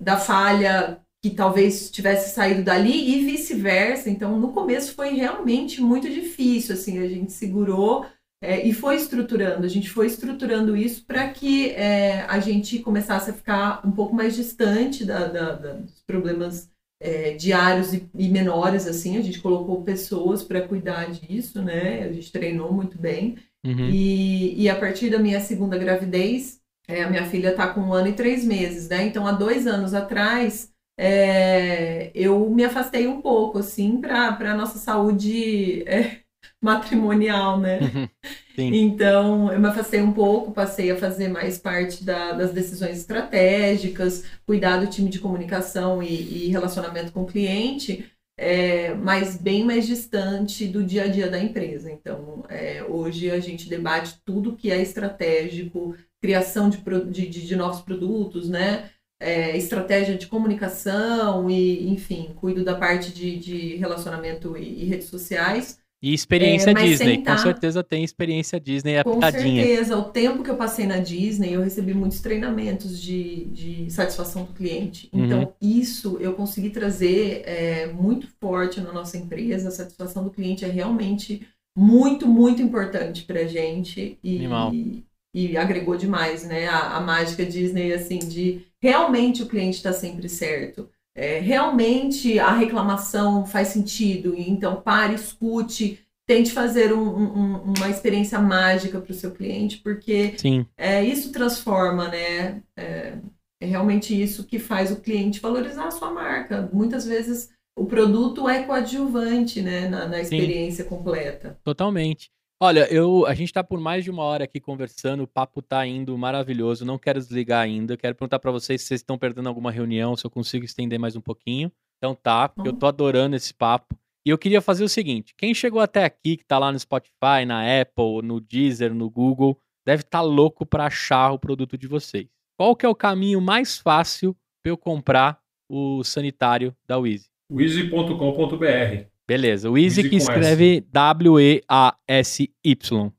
Speaker 2: da falha que talvez tivesse saído dali e vice-versa. Então, no começo foi realmente muito difícil, assim, a gente segurou é, e foi estruturando. A gente foi estruturando isso para que é, a gente começasse a ficar um pouco mais distante da, da, da, dos problemas é, diários e, e, menores, assim. A gente colocou pessoas para cuidar disso, né? A gente treinou muito bem. Uhum. E, e a partir da minha segunda gravidez, é, a minha filha está com um ano e três meses, né? Então, há dois anos atrás, é, eu me afastei um pouco, assim, para a nossa saúde é, *laughs* matrimonial, né? *laughs* Uhum. Então, eu me afastei um pouco, passei a fazer mais parte da, das decisões estratégicas, cuidar do time de comunicação e, e relacionamento com o cliente, é, mas bem mais distante do dia a dia da empresa. Então, é, hoje a gente debate tudo que é estratégico, criação de, de, de novos produtos, né? É, estratégia de comunicação e, enfim, cuido da parte de, de relacionamento e, e, redes sociais.
Speaker 1: E experiência é, Disney, com certeza tem experiência Disney apitadinha.
Speaker 2: Com certeza, o tempo que eu passei na Disney, eu recebi muitos treinamentos de, de satisfação do cliente. Uhum. Então, uhum. isso eu consegui trazer é, muito forte na nossa empresa. A satisfação do cliente é realmente muito, muito importante para a gente. E, e, e, agregou demais, né? A, a mágica Disney, assim, de realmente o cliente está sempre certo. É, realmente a reclamação faz sentido, então pare, escute, tente fazer um, um, uma experiência mágica para o seu cliente, porque é, isso transforma, né? É, é, realmente isso que faz o cliente valorizar a sua marca. Muitas vezes o produto é coadjuvante né, na, na experiência Sim. completa.
Speaker 1: Totalmente. Olha, eu, a gente tá por mais de uma hora aqui conversando, o papo tá indo maravilhoso, não quero desligar ainda. Quero perguntar para vocês se vocês estão perdendo alguma reunião, se eu consigo estender mais um pouquinho. Então tá, porque eu tô adorando esse papo. E eu queria fazer o seguinte: quem chegou até aqui, que tá lá no Spotify, na Apple, no Deezer, no Google, deve estar tá louco para achar o produto de vocês. qual que é o caminho mais fácil para eu comprar o sanitário da Wheezy?
Speaker 3: Wheezy.com.br.
Speaker 1: Beleza, o Easy que escreve W-E-A-S-Y,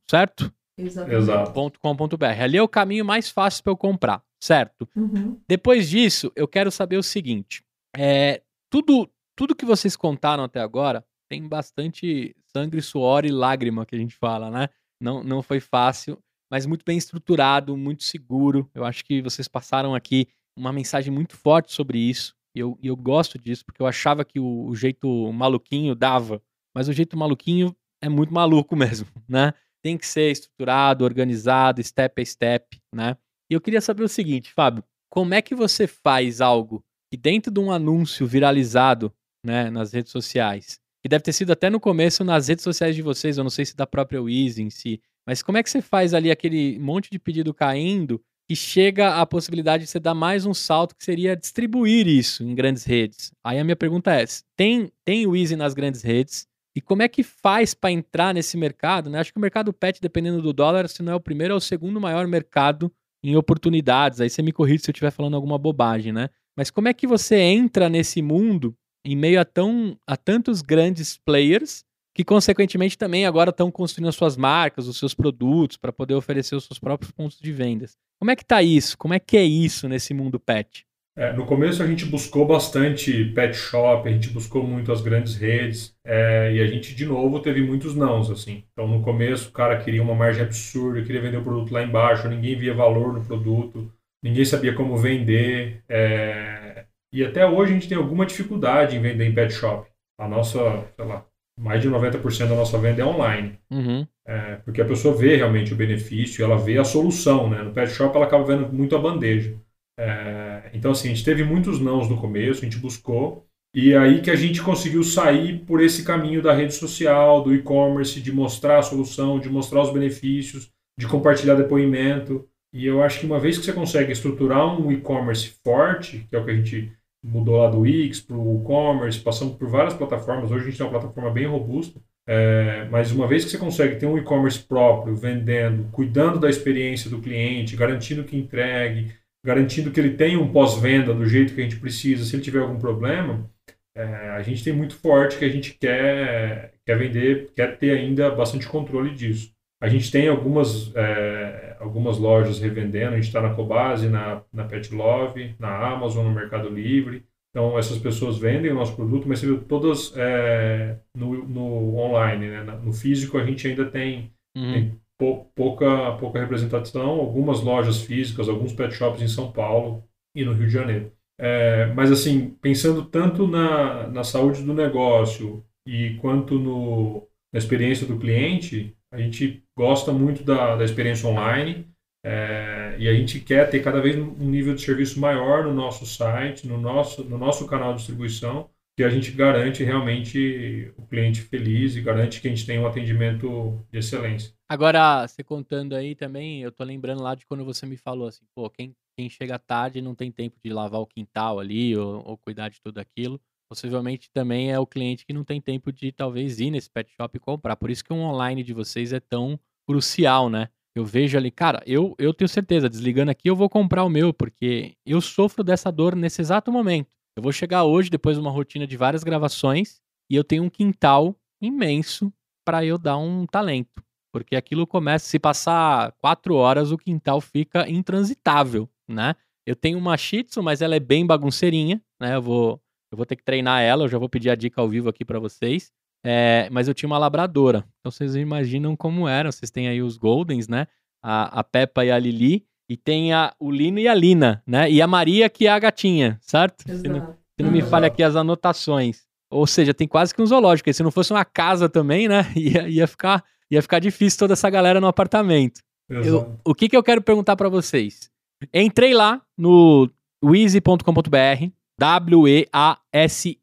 Speaker 1: certo?
Speaker 2: Exatamente.
Speaker 1: .com.br. Ali é o caminho mais fácil para eu comprar, certo?
Speaker 2: Uhum.
Speaker 1: Depois disso, eu quero saber o seguinte: é, tudo, tudo que vocês contaram até agora tem bastante sangue, suor e lágrima que a gente fala, né? Não, não foi fácil, mas muito bem estruturado, muito seguro. Eu acho que vocês passaram aqui uma mensagem muito forte sobre isso. E eu, eu gosto disso, porque eu achava que o, o jeito maluquinho dava, mas o jeito maluquinho é muito maluco *laughs* mesmo, né? Tem que ser estruturado, organizado, step by step, né? E eu queria saber o seguinte, Fábio, como é que você faz algo que dentro de um anúncio viralizado, né, nas redes sociais, que deve ter sido até no começo nas redes sociais de vocês, eu não sei se da própria Wiz em si, mas como é que você faz ali aquele monte de pedido caindo e chega a possibilidade de você dar mais um salto que seria distribuir isso em grandes redes. Aí a minha pergunta é: tem, tem o Easy nas grandes redes? E como é que faz para entrar nesse mercado? Né? Acho que o mercado pet, dependendo do dólar, se não é o primeiro, é o segundo maior mercado em oportunidades. Aí você me corrige se eu estiver falando alguma bobagem, né? Mas como é que você entra nesse mundo em meio a, tão, a tantos grandes players que consequentemente também agora estão construindo as suas marcas, os seus produtos para poder oferecer os seus próprios pontos de vendas. Como é que tá isso? Como é que é isso nesse mundo pet?
Speaker 3: É, no começo a gente buscou bastante pet shop, a gente buscou muito as grandes redes é, e a gente de novo teve muitos nãos assim. Então no começo o cara queria uma margem absurda, queria vender o produto lá embaixo, ninguém via valor no produto, ninguém sabia como vender é, e até hoje a gente tem alguma dificuldade em vender em pet shop. A nossa, sei lá, mais de 90% da nossa venda é online.
Speaker 1: Uhum.
Speaker 3: É, porque a pessoa vê realmente o benefício, ela vê a solução. Né? No pet shop ela acaba vendo muito a bandeja. É, então, assim, a gente teve muitos nãos no começo, a gente buscou. E aí que a gente conseguiu sair por esse caminho da rede social, do e-commerce, de mostrar a solução, de mostrar os benefícios, de compartilhar depoimento. E eu acho que uma vez que você consegue estruturar um e-commerce forte, que é o que a gente mudou lá do Wix para o e-commerce, passando por várias plataformas. Hoje a gente tem uma plataforma bem robusta, é, mas uma vez que você consegue ter um e-commerce próprio, vendendo, cuidando da experiência do cliente, garantindo que entregue, garantindo que ele tenha um pós-venda do jeito que a gente precisa, se ele tiver algum problema, é, a gente tem muito forte que a gente quer, quer vender, quer ter ainda bastante controle disso. A gente tem algumas, é, algumas lojas revendendo, a gente está na Cobase, na, na Pet Love, na Amazon, no Mercado Livre. Então, essas pessoas vendem o nosso produto, mas todas é, no, no online. Né? No físico, a gente ainda tem,
Speaker 1: uhum.
Speaker 3: tem pou, pouca, pouca representação, algumas lojas físicas, alguns pet shops em São Paulo e no Rio de Janeiro. É, mas, assim, pensando tanto na, na saúde do negócio e quanto no, na experiência do cliente, a gente gosta muito da, da experiência online é, e a gente quer ter cada vez um nível de serviço maior no nosso site, no nosso, no nosso canal de distribuição, que a gente garante realmente o cliente feliz e garante que a gente tem um atendimento de excelência.
Speaker 1: Agora, você contando aí também, eu tô lembrando lá de quando você me falou assim, pô, quem, quem chega tarde não tem tempo de lavar o quintal ali ou, ou cuidar de tudo aquilo possivelmente também é o cliente que não tem tempo de talvez ir nesse pet shop e comprar. Por isso que o online de vocês é tão crucial, né? Eu vejo ali, cara, eu, eu tenho certeza, desligando aqui eu vou comprar o meu, porque eu sofro dessa dor nesse exato momento. Eu vou chegar hoje, depois de uma rotina de várias gravações, e eu tenho um quintal imenso para eu dar um talento. Porque aquilo começa, se passar quatro horas, o quintal fica intransitável, né? Eu tenho uma Shih Tzu, mas ela é bem bagunceirinha, né? Eu vou eu vou ter que treinar ela, eu já vou pedir a dica ao vivo aqui para vocês. É, mas eu tinha uma labradora. Então vocês imaginam como eram. Vocês têm aí os Goldens, né? A, a Peppa e a Lili. E tem a, o Lino e a Lina, né? E a Maria, que é a gatinha, certo? Se não, se não me falha aqui as anotações. Ou seja, tem quase que um zoológico. E se não fosse uma casa também, né? *laughs* Ia, ia, ficar, ia ficar difícil toda essa galera no apartamento. Eu, o que, que eu quero perguntar para vocês? Entrei lá no wheezy.com.br, W-E-A-S-Y.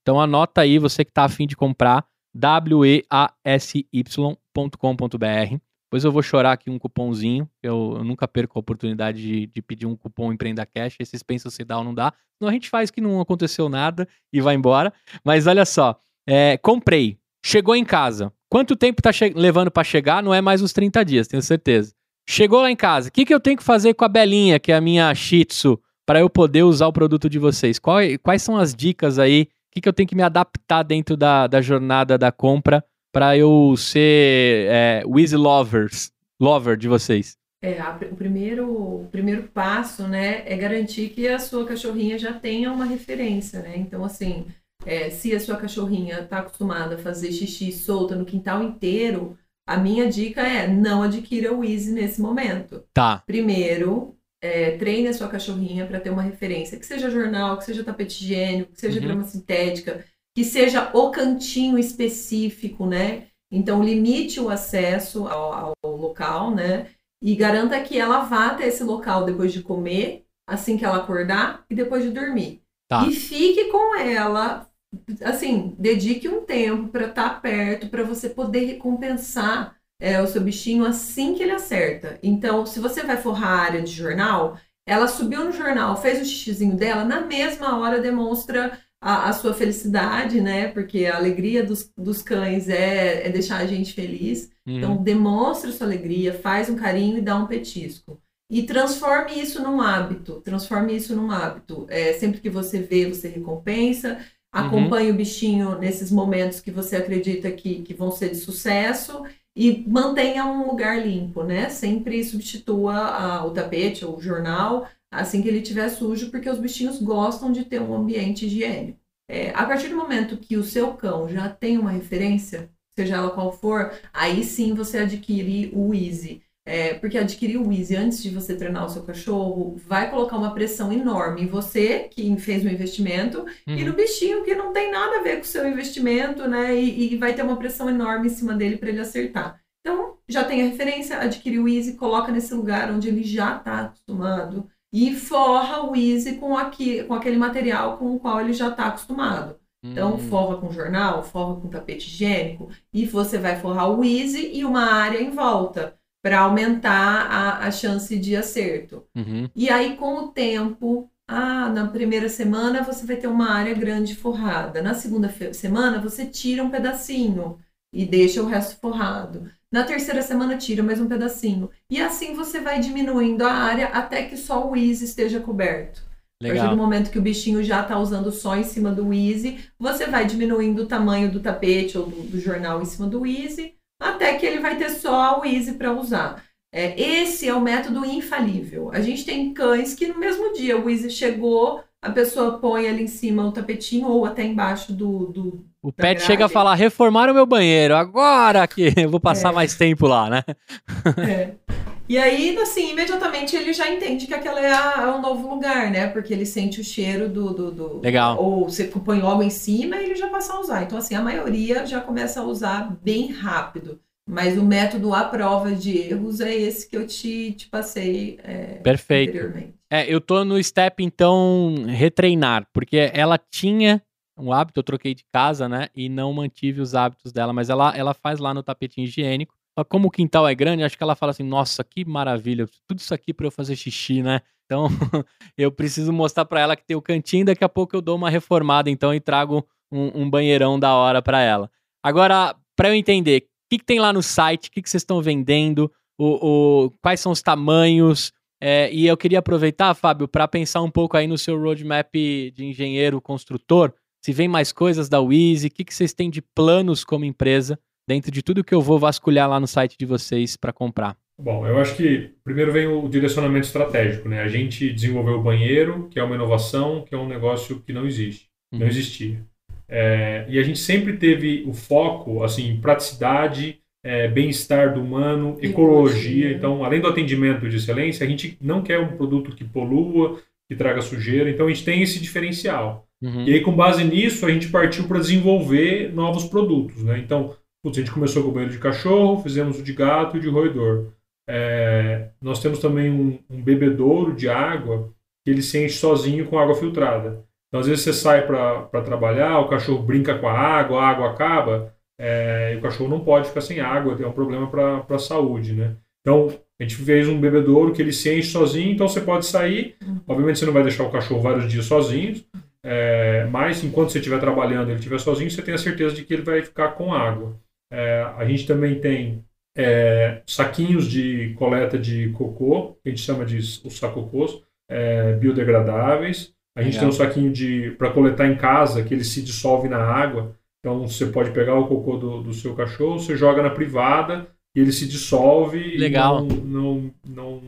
Speaker 1: Então anota aí você que está afim de comprar W-E-A-S-Y.com.br. Depois eu vou chorar aqui um cupomzinho. Eu, eu nunca perco a oportunidade de, de, pedir um cupom Empreenda Cash. Esses pensam se dá ou não dá. Senão a gente faz que não aconteceu nada e vai embora. Mas olha só, é, comprei, chegou em casa. Quanto tempo está levando para chegar? Não é mais os 30 dias, tenho certeza. Chegou lá em casa, o que, que eu tenho que fazer com a Belinha, que é a minha Shih Tzu, para eu poder usar o produto de vocês? Quais, quais são as dicas aí? O que, que eu tenho que me adaptar dentro da, da jornada da compra para eu ser é, Wheezy Lovers, lover de vocês?
Speaker 2: É, a, o, primeiro, o primeiro passo, né, é garantir que a sua cachorrinha já tenha uma referência, né? Então, assim, é, se a sua cachorrinha está acostumada a fazer xixi solta no quintal inteiro, a minha dica é não adquira o Easy nesse momento.
Speaker 1: Tá.
Speaker 2: Primeiro, é, treine a sua cachorrinha para ter uma referência, que seja jornal, que seja tapete higiênico, que seja uhum. grama sintética, que seja o cantinho específico, né? Então, limite o acesso ao, ao local, né? E garanta que ela vá até esse local depois de comer, assim que ela acordar e depois de dormir. Tá. E fique com ela, assim, dedique um tempo para estar tá perto, para você poder recompensar é, o seu bichinho assim que ele acerta. Então, se você vai forrar a área de jornal, ela subiu no jornal, fez o xixizinho dela, na mesma hora demonstra a, a sua felicidade, né? Porque a alegria dos, dos cães é, é deixar a gente feliz. Uhum. Então, demonstre sua alegria, faz um carinho e dá um petisco. E transforme isso num hábito. Transforme isso num hábito. É, sempre que você vê, você recompensa. Acompanhe uhum. o bichinho nesses momentos que você acredita que, que vão ser de sucesso e mantenha um lugar limpo, né? Sempre substitua a, o tapete ou o jornal assim que ele estiver sujo, porque os bichinhos gostam de ter um ambiente higiênico. É, a partir do momento que o seu cão já tem uma referência, seja ela qual for, aí sim você adquire o Easy. É, porque adquirir o Easy antes de você treinar o seu cachorro vai colocar uma pressão enorme em você, que fez o investimento, uhum. e no bichinho, que não tem nada a ver com o seu investimento, né? E, e vai ter uma pressão enorme em cima dele para ele acertar. Então, já tem a referência, adquire o Easy, coloca nesse lugar onde ele já está acostumado e forra o Easy com, aqui, com aquele material com o qual ele já está acostumado. Então, hum. forra com jornal, forra com tapete higiênico, e você vai forrar o Easy e uma área em volta para aumentar a, a chance de acerto. Uhum. E aí, com o tempo, ah, na primeira semana você vai ter uma área grande forrada. Na segunda semana, você tira um pedacinho e deixa o resto forrado. Na terceira semana, tira mais um pedacinho. E assim você vai diminuindo a área até que só o Easy esteja coberto. Legal. A partir do momento que o bichinho já está usando só em cima do Easy, você vai diminuindo o tamanho do tapete ou do, do jornal em cima do Easy até que ele vai ter só o Easy para usar. É, esse é o método infalível. A gente tem cães que no mesmo dia o Easy chegou, a pessoa põe ali em cima o tapetinho ou até embaixo do. do
Speaker 1: o pet grade. chega a falar: reformaram meu banheiro, agora que eu vou passar é. mais tempo lá, né?
Speaker 2: É. E aí, assim, imediatamente ele já entende que aquela é, a, é um novo lugar, né? Porque ele sente o cheiro do, do, do.
Speaker 1: Legal.
Speaker 2: Ou você põe logo em cima e ele já passa a usar. Então, assim, a maioria já começa a usar bem rápido. Mas o método à prova de erros é esse que eu te, te passei é,
Speaker 1: Perfeito.
Speaker 2: anteriormente.
Speaker 1: É, eu tô no step, então, retreinar, porque ela tinha um hábito, eu troquei de casa, né? E não mantive os hábitos dela, mas ela, ela faz lá no tapetinho higiênico como o quintal é grande, acho que ela fala assim: nossa, que maravilha, tudo isso aqui para eu fazer xixi, né? Então, *laughs* eu preciso mostrar para ela que tem o cantinho, daqui a pouco eu dou uma reformada, então, e trago um, um banheirão da hora para ela. Agora, para eu entender, o que, que, tem lá no site, o que, que vocês estão vendendo, o, o, quais são os tamanhos, é, e eu queria aproveitar, Fábio, para pensar um pouco aí no seu roadmap de engenheiro construtor, se vem mais coisas da Wheezy, o que, que vocês têm de planos como empresa dentro de tudo que eu vou vasculhar lá no site de vocês para comprar?
Speaker 3: Bom, eu acho que primeiro vem o direcionamento estratégico, né? A gente desenvolveu o banheiro, que é uma inovação, que é um negócio que não existe, uhum. não existia. É, e a gente sempre teve o foco, assim, praticidade, é, bem-estar do humano, ecologia. Então, além do atendimento de excelência, a gente não quer um produto que polua, que traga sujeira. Então, a gente tem esse diferencial. Uhum. E aí, com base nisso, a gente partiu para desenvolver novos produtos, né? Então, Putz, a gente começou com o banheiro de cachorro, fizemos o de gato e de roedor. É, nós temos também um, um, bebedouro de água que ele se enche sozinho com água filtrada. Então, às vezes você sai para trabalhar, o cachorro brinca com a água, a água acaba, é, e o cachorro não pode ficar sem água, tem um problema para a saúde, né? Então, a gente fez um bebedouro que ele se enche sozinho, então você pode sair. Obviamente, você não vai deixar o cachorro vários dias sozinho, é, mas enquanto você estiver trabalhando ele estiver sozinho, você tem a certeza de que ele vai ficar com água. É, a gente também tem é, saquinhos de coleta de cocô, que a gente chama de os sacocôs, é, biodegradáveis. A gente Legal. tem um saquinho de para coletar em casa, que ele se dissolve na água. Então você pode pegar o cocô do, do seu cachorro, você joga na privada e ele se dissolve
Speaker 1: Legal.
Speaker 3: e não, não, não,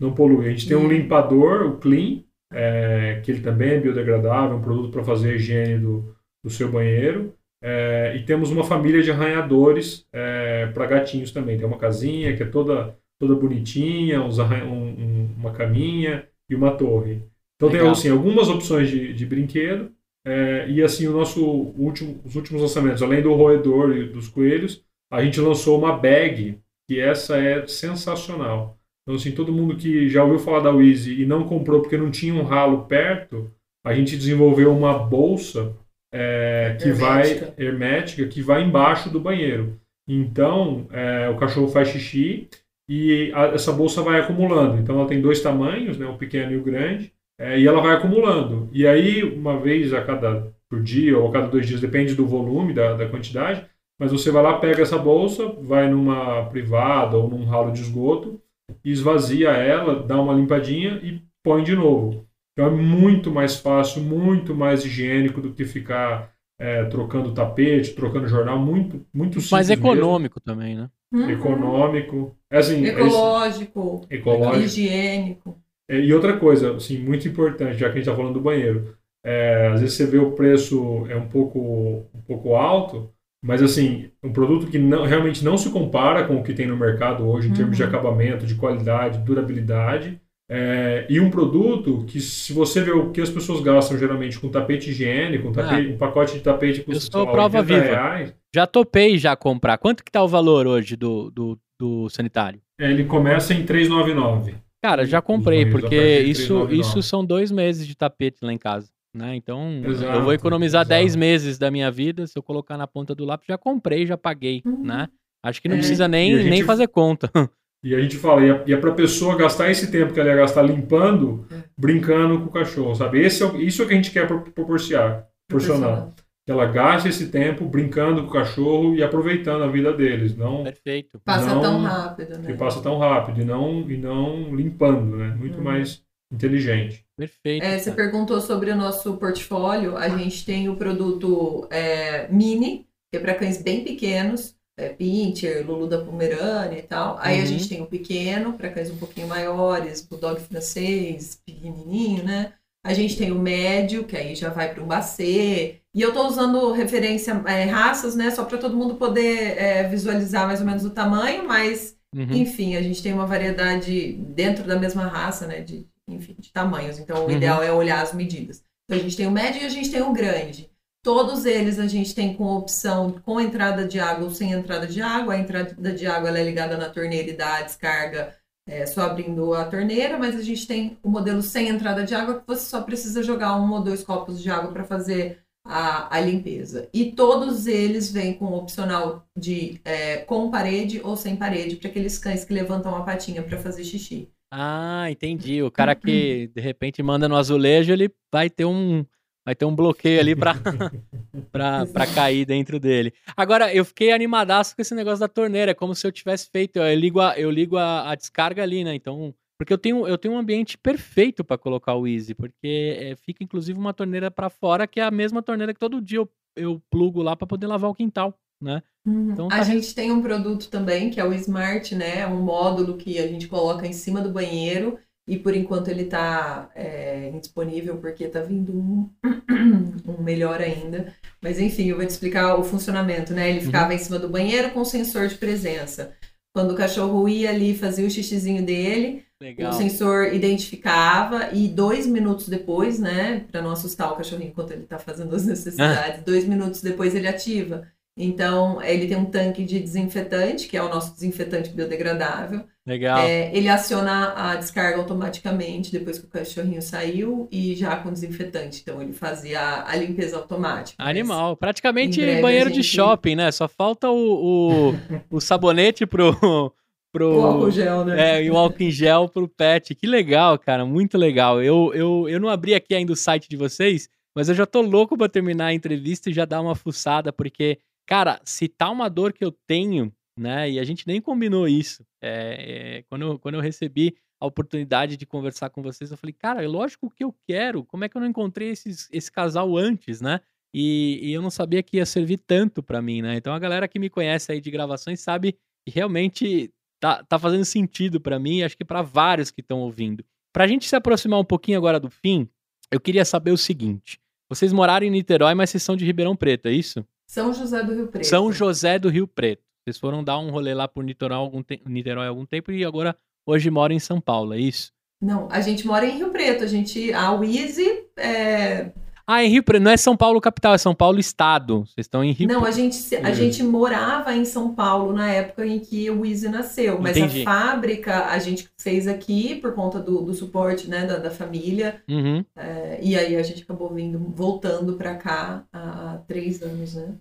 Speaker 3: não polui. A gente tem um limpador, o Clean, é, que ele também é biodegradável, um produto para fazer a higiene do, do seu banheiro. É, e temos uma família de arranhadores é, para gatinhos também. Tem uma casinha que é toda, toda bonitinha, um, um, uma caminha e uma torre. Então Legal. tem assim, algumas opções de, de brinquedo. É, e assim, o nosso último, os últimos lançamentos, além do roedor e dos coelhos, a gente lançou uma bag, que essa é sensacional. Então, assim, todo mundo que já ouviu falar da Wheezy e não comprou porque não tinha um ralo perto, a gente desenvolveu uma bolsa é, que hermética. vai hermética que vai embaixo do banheiro. Então, é, o cachorro faz xixi e a, essa bolsa vai acumulando. Então, ela tem dois tamanhos, né, o pequeno e o grande, é, e ela vai acumulando. E aí, uma vez a cada por dia ou a cada dois dias, depende do volume, da, da quantidade, mas você vai lá, pega essa bolsa, vai numa privada ou num ralo de esgoto, esvazia ela, dá uma limpadinha e põe de novo. Então é muito mais fácil, muito mais higiênico do que ficar é, trocando tapete, trocando jornal, muito, muito simples.
Speaker 1: Mais econômico mesmo. também, né?
Speaker 3: Uhum. Econômico. É assim,
Speaker 2: ecológico,
Speaker 3: é ecológico.
Speaker 2: higiênico.
Speaker 3: É, e outra coisa, assim, muito importante, já que a gente está falando do banheiro. É, às vezes você vê o preço é um pouco, um pouco alto, mas assim, um produto que não, realmente não se compara com o que tem no mercado hoje em uhum. termos de uhum. acabamento, de qualidade, durabilidade. É, e um produto que, se você vê o que as pessoas gastam geralmente com tapete higiênico, um, tapete, ah, um pacote de tapete
Speaker 1: custa eu sou prova viva. Reais, já topei já comprar. Quanto que tá o valor hoje do, do, do sanitário?
Speaker 3: É, ele começa em 399.
Speaker 1: Cara, já comprei, porque isso, isso são dois meses de tapete lá em casa. Né? Então, exato, eu vou economizar exato. 10 meses da minha vida se eu colocar na ponta do lápis. Já comprei, já paguei, né? Acho que não é, precisa nem, gente... nem fazer conta. *laughs*
Speaker 3: E a gente fala, e é, é para a pessoa gastar esse tempo que ela ia gastar limpando, é. brincando com o cachorro, sabe? Esse é, isso é o que a gente quer proporcionar. proporcionar. Que ela gaste esse tempo brincando com o cachorro e aproveitando a vida deles. Não,
Speaker 1: Perfeito.
Speaker 2: Passa não, tão rápido, né?
Speaker 3: Que passa tão rápido e não, e não limpando, né? Muito hum. mais inteligente.
Speaker 1: Perfeito.
Speaker 2: É, você perguntou sobre o nosso portfólio. A gente tem o produto é, mini, que é para cães bem pequenos é, Pincher, Lulu da Pomerânia e tal. Aí uhum. a gente tem o pequeno, para cães um pouquinho maiores, Bulldog francês, pequenininho, né? A gente tem o médio, que aí já vai para um bacê. E eu estou usando referência é, raças, né? Só para todo mundo poder é, visualizar mais ou menos o tamanho, mas, uhum. enfim, a gente tem uma variedade dentro da mesma raça, né? De, enfim, de tamanhos. Então, o uhum. ideal é olhar as medidas. Então, a gente tem o médio e a gente tem o grande. Todos eles a gente tem com opção com entrada de água ou sem entrada de água. A entrada de água é ligada na torneira e dá a descarga é, só abrindo a torneira, mas a gente tem o modelo sem entrada de água que você só precisa jogar um ou dois copos de água para fazer a, a, limpeza. E todos eles vêm com opcional de é, com parede ou sem parede para aqueles cães que levantam a patinha para fazer xixi.
Speaker 1: Ah, entendi. O cara que de repente manda no azulejo, ele vai ter um Vai ter um bloqueio ali pra, *laughs* pra, pra cair dentro dele. Agora, eu fiquei animadaço com esse negócio da torneira. É como se eu tivesse feito. Eu ligo a, eu ligo a, a descarga ali, né? Então. Porque eu tenho, eu tenho um ambiente perfeito para colocar o Easy. Porque é, fica inclusive uma torneira para fora, que é a mesma torneira que todo dia eu, eu plugo lá para poder lavar o quintal. Né?
Speaker 2: Uhum. Então, tá... A gente tem um produto também que é o Smart, né? É um módulo que a gente coloca em cima do banheiro e por enquanto ele está é, indisponível porque está vindo um, *clears throat* um, melhor ainda. Mas enfim, eu vou te explicar o funcionamento, né? Ele uhum. ficava uhum. em cima do banheiro com sensor de presença. Quando o cachorro ia ali fazia o xixizinho dele, Legal. o sensor identificava e dois minutos depois, né, para não assustar o cachorrinho enquanto ele está fazendo as necessidades, ah. dois minutos depois ele ativa. Então, ele tem um tanque de desinfetante, que é o nosso desinfetante biodegradável.
Speaker 1: Legal.
Speaker 2: É, ele aciona a descarga automaticamente depois que o cachorrinho saiu e já com desinfetante. Então, ele fazia a, a limpeza automática.
Speaker 1: Animal. Praticamente banheiro gente... de shopping, né? Só falta o, o, o sabonete pro. *laughs* Pro,
Speaker 2: o álcool gel, né?
Speaker 1: É, e o álcool em gel pro pet. Que legal, cara. Muito legal. Eu, eu, eu não abri aqui ainda o site de vocês, mas eu já tô louco para terminar a entrevista e já dar uma fuçada, porque Cara, se tá uma dor que eu tenho, né? E a gente nem combinou isso. É, é, quando, eu, quando eu recebi a oportunidade de conversar com vocês, eu falei, cara, é lógico que eu quero. Como é que eu não encontrei esses, esse casal antes, né? E, e eu não sabia que ia servir tanto para mim, né? Então a galera que me conhece aí de gravações sabe que realmente tá, tá fazendo sentido para mim e acho que para vários que estão ouvindo. Pra gente se aproximar um pouquinho agora do fim, eu queria saber o seguinte. Vocês moraram em Niterói, mas vocês são de Ribeirão Preto, é isso?
Speaker 2: São José do Rio Preto.
Speaker 1: São José do Rio Preto. Vocês foram dar um rolê lá por Niterói algum, te Niterói algum tempo e agora hoje moram em São Paulo, é isso?
Speaker 2: Não, a gente mora em Rio Preto. A gente, a Wheezy é,
Speaker 1: ah, em Rio Preto. Não é São Paulo capital, é São Paulo estado. Vocês estão em Rio
Speaker 2: Não, a gente, a gente morava em São Paulo na época em que o Easy nasceu. Mas Entendi. a fábrica a gente fez aqui por conta do, do suporte né, da, da família.
Speaker 1: Uhum.
Speaker 2: É, e aí a gente acabou vindo, voltando para cá há três anos, né?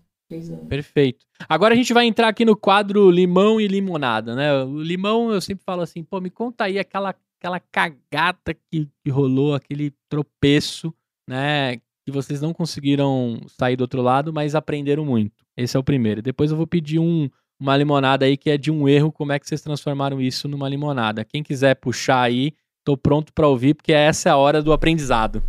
Speaker 1: Perfeito. Agora a gente vai entrar aqui no quadro limão e limonada, né? O limão, eu sempre falo assim, pô, me conta aí aquela, aquela cagata que, que rolou, aquele tropeço, né? Que vocês não conseguiram sair do outro lado, mas aprenderam muito. Esse é o primeiro. Depois eu vou pedir um, uma limonada aí que é de um erro, como é que vocês transformaram isso numa limonada. Quem quiser puxar aí, tô pronto para ouvir, porque essa é a hora do aprendizado.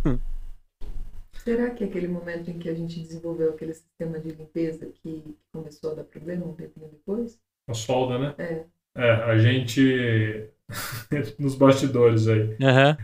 Speaker 2: Será que é aquele momento em que a gente desenvolveu aquele sistema de limpeza que começou a dar problema um tempinho depois?
Speaker 3: A solda, né?
Speaker 2: É.
Speaker 3: É, a gente. *laughs* nos bastidores aí.
Speaker 1: Uhum.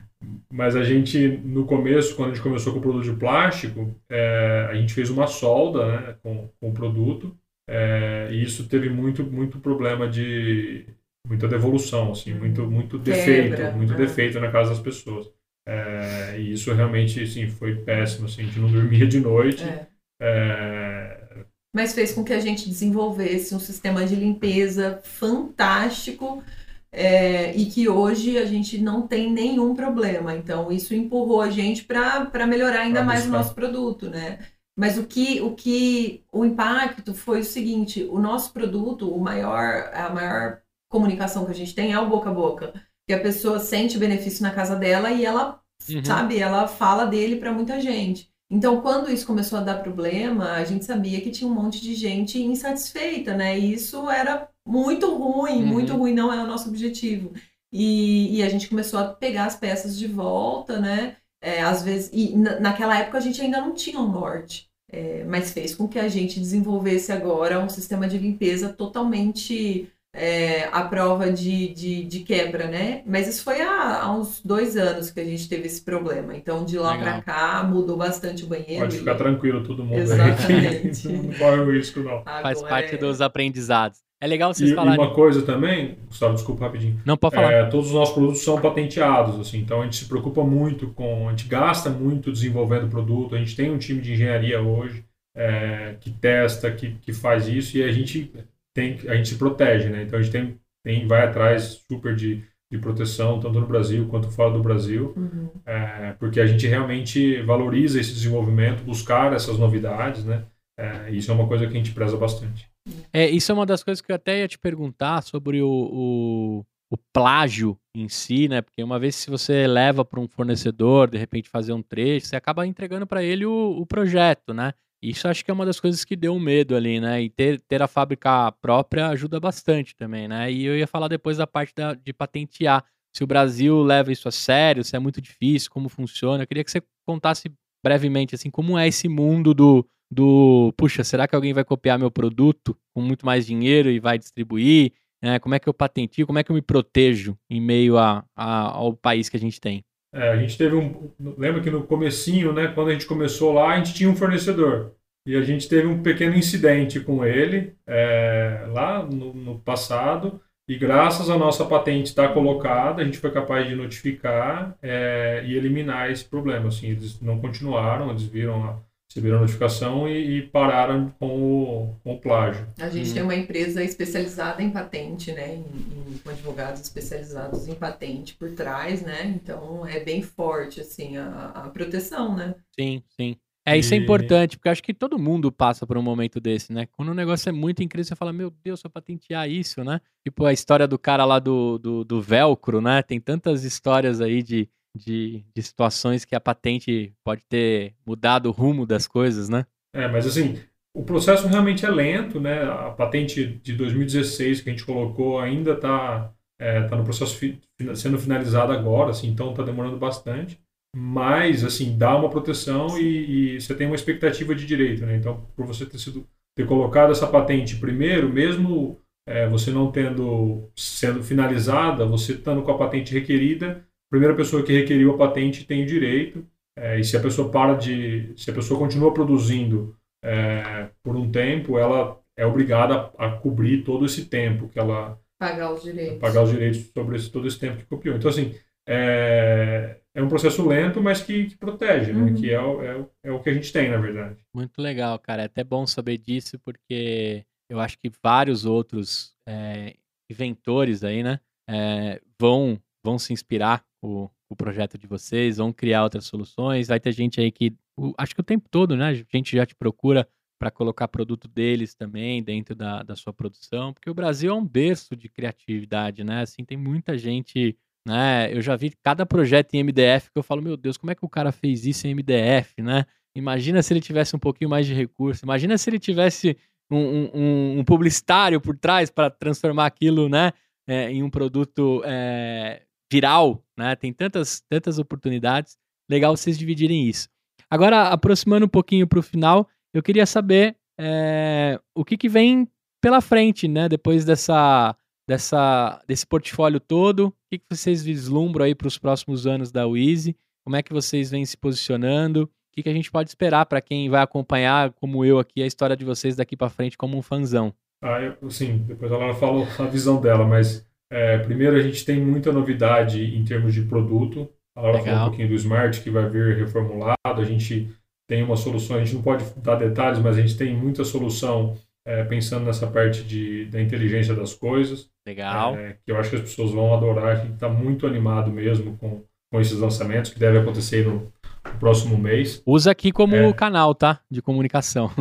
Speaker 3: Mas a gente, no começo, quando a gente começou com o produto de plástico, é, a gente fez uma solda né, com, com o produto é, e isso teve muito, muito problema de muita devolução, assim, muito, muito defeito, Quebra, muito né? defeito na casa das pessoas. É, e isso realmente, assim, foi péssimo, assim, a gente não dormia de noite. É. É,
Speaker 2: Mas fez com que a gente desenvolvesse um sistema de limpeza fantástico é, e que hoje a gente não tem nenhum problema. Então, isso empurrou a gente para melhorar ainda mais o nosso produto, né? Mas o que, o que o impacto foi o seguinte: o nosso produto, o maior, a maior comunicação que a gente tem é o boca a boca. Que a pessoa sente benefício na casa dela e ela, uhum. sabe, ela fala dele para muita gente. Então, quando isso começou a dar problema, a gente sabia que tinha um monte de gente insatisfeita, né? E isso era muito ruim, uhum. muito ruim, não é o nosso objetivo. E, e, a gente começou a pegar as peças de volta, né? É, às vezes, e naquela época a gente ainda não tinha um norte, é, mas fez com que a gente desenvolvesse agora um sistema de limpeza totalmente é, à prova de, de, de, quebra, né? Mas isso foi há, há, uns dois anos que a gente teve esse problema. Então, de lá para cá, mudou bastante o banheiro.
Speaker 3: Pode ficar e... tranquilo todo mundo
Speaker 2: Exatamente.
Speaker 3: aí. *laughs* não corre o risco, não.
Speaker 1: Agora, Faz parte dos aprendizados. É legal vocês e, falarem.
Speaker 3: E uma coisa também, Gustavo, desculpa rapidinho.
Speaker 1: Não, pode falar.
Speaker 3: É, todos os nossos produtos são patenteados, assim, então a gente se preocupa muito com. A gente gasta muito desenvolvendo o produto, a gente tem um time de engenharia hoje é, que testa, que, que faz isso, e a gente tem, a gente se protege, né? Então a gente tem, tem vai atrás super de, de proteção, tanto no Brasil quanto fora do Brasil,
Speaker 2: uhum.
Speaker 3: é, porque a gente realmente valoriza esse desenvolvimento, buscar essas novidades, né? É, isso é uma coisa que a gente preza bastante.
Speaker 1: É, isso é uma das coisas que eu até ia te perguntar sobre o, o, o plágio em si, né? Porque uma vez se você leva para um fornecedor, de repente fazer um trecho, você acaba entregando para ele o, o projeto, né? Isso acho que é uma das coisas que deu medo ali, né? E ter, ter a fábrica própria ajuda bastante também, né? E eu ia falar depois da parte da, de patentear. Se o Brasil leva isso a sério, se é muito difícil, como funciona. Eu queria que você contasse brevemente, assim, como é esse mundo do, do puxa, será que alguém vai copiar meu produto com muito mais dinheiro e vai distribuir? É, como é que eu patentio? Como é que eu me protejo em meio a, a, ao país que a gente tem?
Speaker 3: É, a gente teve um. Lembra que no comecinho, né, quando a gente começou lá, a gente tinha um fornecedor. E a gente teve um pequeno incidente com ele é, lá no, no, passado. E graças à nossa patente estar colocada, a gente foi capaz de notificar é, e eliminar esse problema. Assim, eles não continuaram, eles viram receberam a notificação e, e pararam com o, com o plágio.
Speaker 2: A gente hum. tem uma empresa especializada em patente, né? Em, em, com advogados especializados em patente por trás, né? Então é bem forte, assim, a, a proteção, né?
Speaker 1: Sim, sim. É, isso é importante, porque acho que todo mundo passa por um momento desse, né? Quando o negócio é muito incrível, você fala, meu Deus, só patentear isso, né? Tipo a história do cara lá do, do, do velcro, né? Tem tantas histórias aí de, de, de situações que a patente pode ter mudado o rumo das coisas, né?
Speaker 3: É, mas assim, o processo realmente é lento, né? A patente de 2016 que a gente colocou ainda está é, tá no processo fi, sendo finalizado agora, assim, então está demorando bastante. Mas, assim, dá uma proteção e, e, você tem uma expectativa de direito, né? Então, por você ter sido ter colocado essa patente primeiro, mesmo é, você não tendo sendo finalizada, você estando com a patente requerida, a primeira pessoa que requeriu a patente tem o direito. É, e se a pessoa para de, se a pessoa continua produzindo é, por um tempo, ela é obrigada a, a, cobrir todo esse tempo que ela
Speaker 2: pagar os direitos,
Speaker 3: pagar os direitos sobre esse, todo esse tempo que copiou. Então assim é, é um processo lento, mas que, que protege, né? uhum. né? Que é, o, é, é o que a gente tem, na verdade.
Speaker 1: Muito legal, cara. É até bom saber disso, porque eu acho que vários outros é, inventores aí, né? É, vão, vão se inspirar o, o projeto de vocês, vão criar outras soluções. Vai ter gente aí que, o, acho que o tempo todo, né? A gente já te procura para colocar produto deles também dentro da, da sua produção, porque o Brasil é um berço de criatividade, né? Assim, tem muita gente né? Eu já vi cada projeto em MDF que eu falo, meu Deus, como é que o cara fez isso em MDF, né? Imagina se ele tivesse um pouquinho mais de recurso, imagina se ele tivesse um, um, um publicitário por trás para transformar aquilo, né, é, em um produto é, viral, né? Tem tantas, tantas oportunidades. Legal vocês dividirem isso. Agora, aproximando um pouquinho para o final, eu queria saber é, o que, que vem pela frente, né? Depois dessa dessa, desse portfólio todo? O que, que vocês vislumbram aí para os próximos anos da Wheezy? Como é que vocês vêm se posicionando? O que, que a gente pode esperar para quem vai acompanhar, como eu aqui, a história de vocês daqui para frente como um fanzão?
Speaker 3: Ah, eu, sim, depois ela falou a visão dela, mas é, primeiro a gente tem muita novidade em termos de produto. A Laura falou um pouquinho do Smart que vai vir reformulado. A gente tem uma solução, a gente não pode dar detalhes, mas a gente tem muita solução é, pensando nessa parte de, da inteligência das coisas.
Speaker 1: Legal.
Speaker 3: É, que eu acho que as pessoas vão adorar. A gente está muito animado mesmo com, com esses lançamentos que devem acontecer no, no próximo mês.
Speaker 1: Usa aqui como é, canal, tá? De comunicação.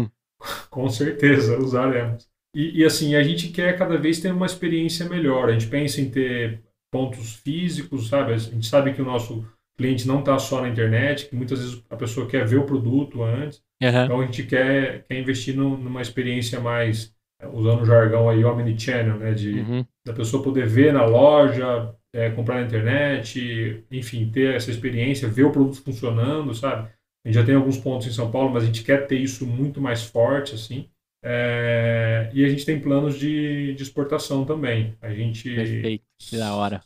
Speaker 3: Com certeza, usaremos. E, e, assim, a gente quer cada vez ter uma experiência melhor. A gente pensa em ter pontos físicos, sabe? A gente sabe que o nosso cliente não está só na internet, que muitas vezes a pessoa quer ver o produto antes. Uhum. Então a gente quer, quer investir no, numa experiência mais, usando o jargão aí, omnichannel, né? De uhum. da pessoa poder ver na loja, é, comprar na internet, enfim, ter essa experiência, ver o produto funcionando, sabe? A gente já tem alguns pontos em São Paulo, mas a gente quer ter isso muito mais forte, assim. É, e a gente tem planos de, de exportação também. A gente.
Speaker 1: Perfeito, que da hora.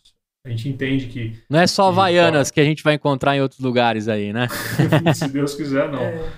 Speaker 3: A gente entende que.
Speaker 1: Não é só Havaianas que a gente vai encontrar em outros lugares aí, né? *laughs*
Speaker 3: Se Deus quiser, não. É.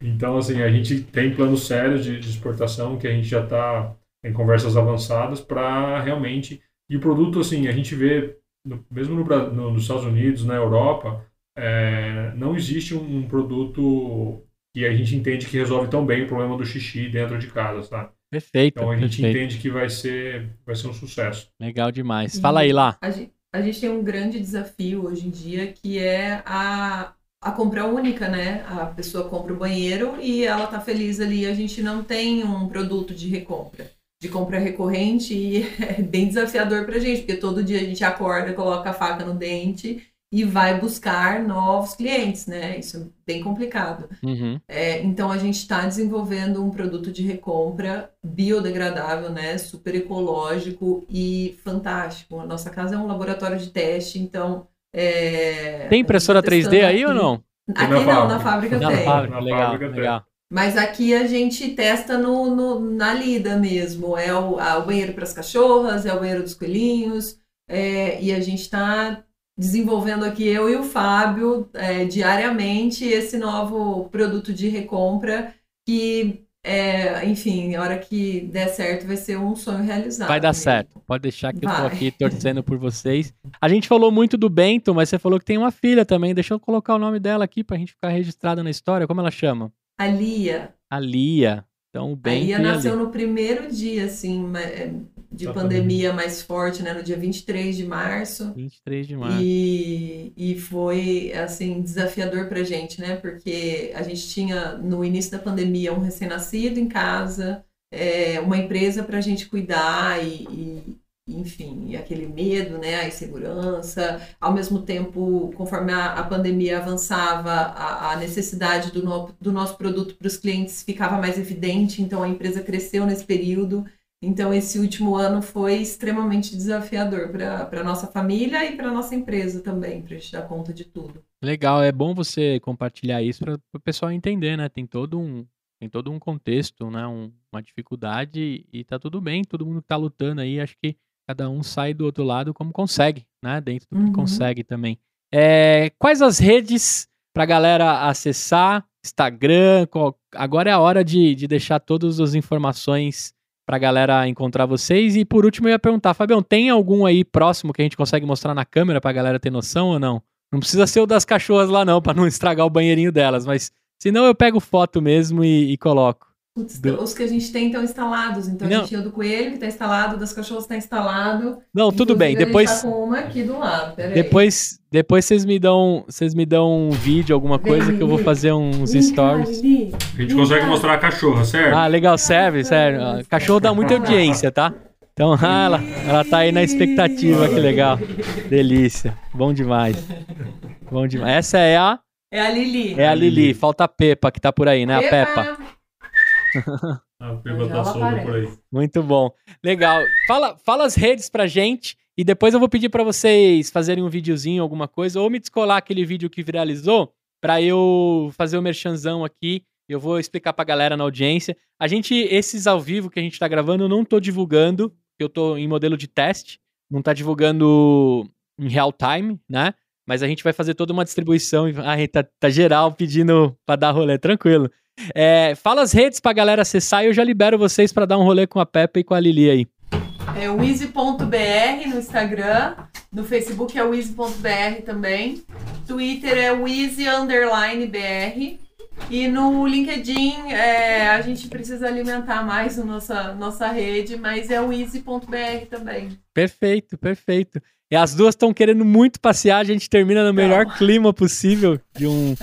Speaker 3: Então, assim, a gente tem planos sérios de, de exportação que a gente já está em conversas avançadas para realmente. E o produto, assim, a gente vê, no, mesmo no, no, nos Estados Unidos, na Europa, é, não existe um, um, produto que a gente entende que resolve tão bem o problema do xixi dentro de casa, tá?
Speaker 1: Perfeito.
Speaker 3: Então a
Speaker 1: gente
Speaker 3: perfeito. entende que vai ser, vai ser um sucesso.
Speaker 1: Legal demais. Fala aí lá.
Speaker 2: A gente, a gente tem um grande desafio hoje em dia que é a a compra única, né? A pessoa compra o banheiro e ela tá feliz ali. A gente não tem um produto de recompra, de compra recorrente e *laughs* é bem desafiador pra gente, porque todo dia a gente acorda, coloca a faca no dente e vai buscar novos clientes, né? Isso é bem complicado. Uhum. É, então a gente está desenvolvendo um produto de recompra biodegradável, né? Super ecológico e fantástico. A nossa casa é um laboratório de teste, então é,
Speaker 1: tem impressora 3D aí
Speaker 2: aqui.
Speaker 1: ou não?
Speaker 2: Aqui na não, na fábrica
Speaker 1: na
Speaker 2: tem.
Speaker 1: Fábrica, legal, fábrica legal.
Speaker 2: Mas aqui a gente testa no, no na lida mesmo. É o, a, o banheiro para as cachorras, é o banheiro dos coelhinhos. É, e a gente está desenvolvendo aqui, eu e o Fábio, é, diariamente, esse novo produto de recompra que é, enfim, a hora que der certo vai ser um sonho realizado.
Speaker 1: Vai dar mesmo. certo. Pode deixar que vai. eu tô aqui torcendo por vocês. A gente falou muito do Bento, mas você falou que tem uma filha também. Deixa eu colocar o nome dela aqui pra gente ficar registrada na história. Como ela chama?
Speaker 2: A Lia.
Speaker 1: A Lia. Então, o Bento. A
Speaker 2: Lia nasceu no primeiro dia, assim, é, de pandemia mais forte, né? No dia 23 de março.
Speaker 1: 23 de março.
Speaker 2: E, e foi, assim, desafiador pra gente, né? Porque a gente tinha, no início da pandemia, um recém-nascido em casa, é, uma empresa pra gente cuidar e, e, enfim, e aquele medo, né, a insegurança. Ao mesmo tempo, conforme a, a pandemia avançava, a, a necessidade do, no, do nosso produto para os clientes ficava mais evidente, então a empresa cresceu nesse período. Então, esse último ano foi extremamente desafiador para a nossa família e para a nossa empresa também, para a gente dar conta de tudo.
Speaker 1: Legal, é bom você compartilhar isso para o pessoal entender, né? Tem todo um, tem todo um contexto, né? Um, uma dificuldade e tá tudo bem, todo mundo que tá lutando aí, acho que cada um sai do outro lado como consegue, né? Dentro do que uhum. consegue também. É, quais as redes para galera acessar? Instagram, qual... agora é a hora de, de deixar todas as informações pra galera encontrar vocês. E por último, eu ia perguntar, Fabião, tem algum aí próximo que a gente consegue mostrar na câmera pra galera ter noção ou não? Não precisa ser o das cachorras lá, não, para não *laughs* estragar o banheirinho delas, mas senão eu pego foto mesmo e, e coloco.
Speaker 2: Putz, do... Os que a gente tem estão instalados. Então não. a gente tem o do coelho que está instalado, das cachorras está instalado.
Speaker 1: Não, tudo bem. Depois.
Speaker 2: A tá com uma aqui do lado.
Speaker 1: depois, depois vocês me dão, vocês me dão um vídeo, alguma coisa Vem, que eu vou fazer uns Vem, stories.
Speaker 3: a gente consegue mostrar a cachorra, certo?
Speaker 1: Ah, legal, serve, sério. Cachorro dá muita audiência, tá? Então, *laughs* ah, ela, ela tá aí na expectativa, que legal. Delícia. Bom demais. Bom demais. Essa é a.
Speaker 2: É a Lili.
Speaker 1: É a Lili. Falta a Pepa, que tá por aí, né? Pepa. A Peppa.
Speaker 3: A Pepa tá solta por aí.
Speaker 1: Muito bom. Legal. Fala, fala as redes pra gente e depois eu vou pedir para vocês fazerem um videozinho, alguma coisa, ou me descolar aquele vídeo que viralizou para eu fazer o merchanzão aqui. Eu vou explicar pra galera na audiência. A gente, esses ao vivo que a gente tá gravando, eu não tô divulgando, eu tô em modelo de teste, não tá divulgando em real time, né? Mas a gente vai fazer toda uma distribuição. Ah, tá, tá geral pedindo pra dar rolê, tranquilo. É, fala as redes pra galera acessar e eu já libero vocês para dar um rolê com a Peppa e com a Lili aí.
Speaker 2: É o easy.br no Instagram, no Facebook é o easy.br também, Twitter é o easy_br e no LinkedIn é, a gente precisa alimentar mais a nossa, nossa rede, mas é o easy.br também.
Speaker 1: Perfeito, perfeito. E as duas estão querendo muito passear, a gente termina no melhor Não. clima possível de um,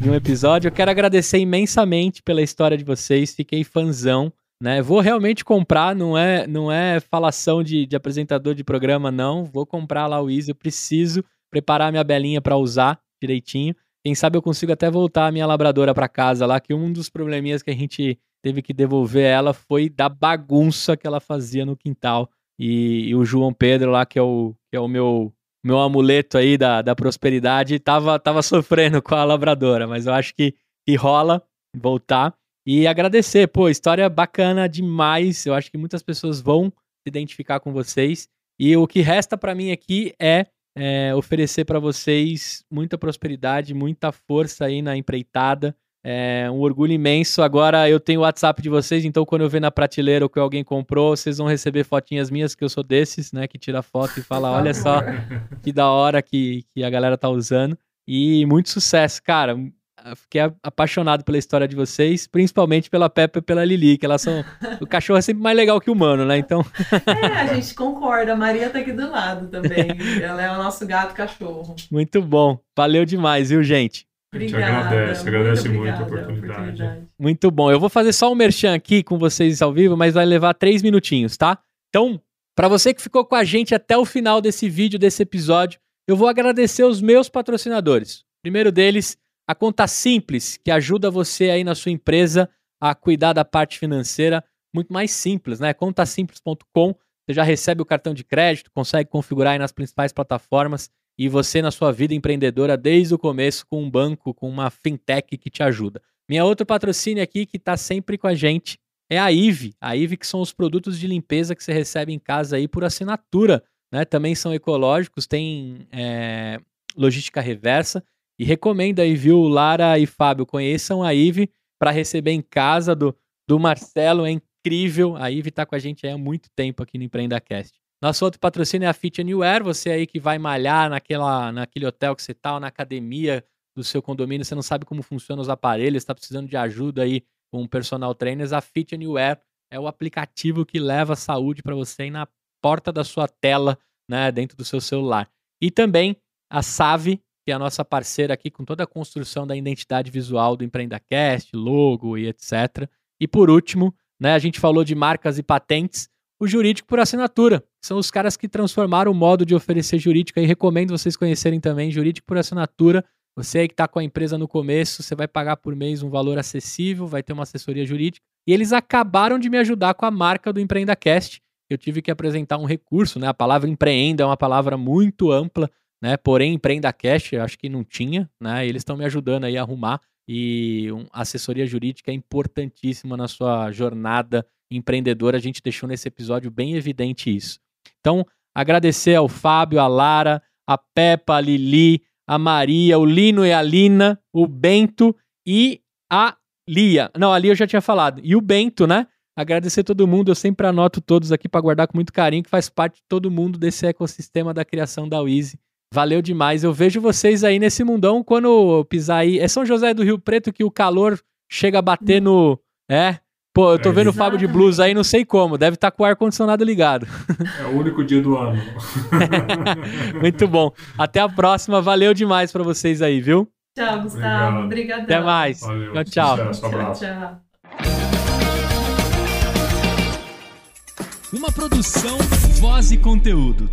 Speaker 1: de um episódio. Eu quero agradecer imensamente pela história de vocês, fiquei fanzão. Né? Vou realmente comprar, não é não é falação de, de apresentador de programa, não. Vou comprar lá o Easy, eu preciso preparar minha belinha para usar direitinho. Quem sabe eu consigo até voltar a minha labradora para casa lá, que um dos probleminhas que a gente teve que devolver ela foi da bagunça que ela fazia no quintal. E, e o João Pedro lá, que é o, que é o meu, meu amuleto aí da, da prosperidade, tava, tava sofrendo com a labradora, mas eu acho que, que rola voltar. E agradecer, pô, história bacana demais. Eu acho que muitas pessoas vão se identificar com vocês. E o que resta para mim aqui é, é oferecer para vocês muita prosperidade, muita força aí na empreitada. É um orgulho imenso. Agora eu tenho o WhatsApp de vocês, então quando eu ver na prateleira o que alguém comprou, vocês vão receber fotinhas minhas, que eu sou desses, né? Que tira foto e fala: olha só *laughs* que da hora que, que a galera tá usando. E muito sucesso, cara. Fiquei apaixonado pela história de vocês, principalmente pela Peppa e pela Lili, que elas são. O cachorro é sempre mais legal que o humano, né? Então.
Speaker 2: é, a gente concorda. A Maria tá aqui do lado também. *laughs* Ela é o nosso gato cachorro.
Speaker 1: Muito bom. Valeu demais, viu, gente?
Speaker 3: Obrigada, a gente agradece, agradece muito, muito a, oportunidade. a oportunidade.
Speaker 1: Muito bom. Eu vou fazer só um merchan aqui com vocês ao vivo, mas vai levar três minutinhos, tá? Então, para você que ficou com a gente até o final desse vídeo, desse episódio, eu vou agradecer os meus patrocinadores. primeiro deles, a Conta Simples, que ajuda você aí na sua empresa a cuidar da parte financeira muito mais simples, né? Contasimples.com, você já recebe o cartão de crédito, consegue configurar aí nas principais plataformas e você na sua vida empreendedora desde o começo com um banco, com uma fintech que te ajuda. Minha outro patrocínio aqui que está sempre com a gente é a IVE. A IVE que são os produtos de limpeza que você recebe em casa aí por assinatura. Né? Também são ecológicos, tem é, logística reversa. E recomendo aí, viu, Lara e Fábio, conheçam a IVE para receber em casa do, do Marcelo. É incrível. A IVE está com a gente há muito tempo aqui no EmpreendaCast. Nosso outro patrocínio é a Fit Anywhere. Você aí que vai malhar naquela, naquele hotel que você tá, ou na academia do seu condomínio, você não sabe como funcionam os aparelhos, está precisando de ajuda aí com personal trainers, a Fit Anywhere é o aplicativo que leva a saúde para você aí na porta da sua tela, né, dentro do seu celular. E também a Save, que é a nossa parceira aqui com toda a construção da identidade visual do EmpreendaCast, logo e etc. E por último, né, a gente falou de marcas e patentes. O Jurídico por Assinatura. São os caras que transformaram o modo de oferecer jurídica e recomendo vocês conhecerem também Jurídico por Assinatura. Você aí que está com a empresa no começo, você vai pagar por mês um valor acessível, vai ter uma assessoria jurídica. E eles acabaram de me ajudar com a marca do EmpreendaCast. Eu tive que apresentar um recurso, né? A palavra empreenda é uma palavra muito ampla, né? Porém, EmpreendaCast eu acho que não tinha, né? Eles estão me ajudando aí a arrumar e um, assessoria jurídica é importantíssima na sua jornada empreendedora. A gente deixou nesse episódio bem evidente isso. Então, agradecer ao Fábio, a Lara, a Peppa, a Lili, a Maria, o Lino e a Lina, o Bento e a Lia. Não, a Lia eu já tinha falado. E o Bento, né? Agradecer todo mundo, eu sempre anoto todos aqui para guardar com muito carinho, que faz parte de todo mundo desse ecossistema da criação da Wizy. Valeu demais. Eu vejo vocês aí nesse mundão quando pisar aí. É São José do Rio Preto que o calor chega a bater no. É? Pô, eu tô é vendo o Fábio de Blues aí, não sei como. Deve estar tá com o ar-condicionado ligado.
Speaker 3: É o único dia do ano. *laughs*
Speaker 1: Muito bom. Até a próxima. Valeu demais para vocês aí, viu?
Speaker 2: Tchau, Gustavo. Obrigado.
Speaker 1: Até mais.
Speaker 3: Valeu.
Speaker 1: Tchau, tchau.
Speaker 2: Tchau, tchau.
Speaker 1: Uma produção, voz e conteúdo.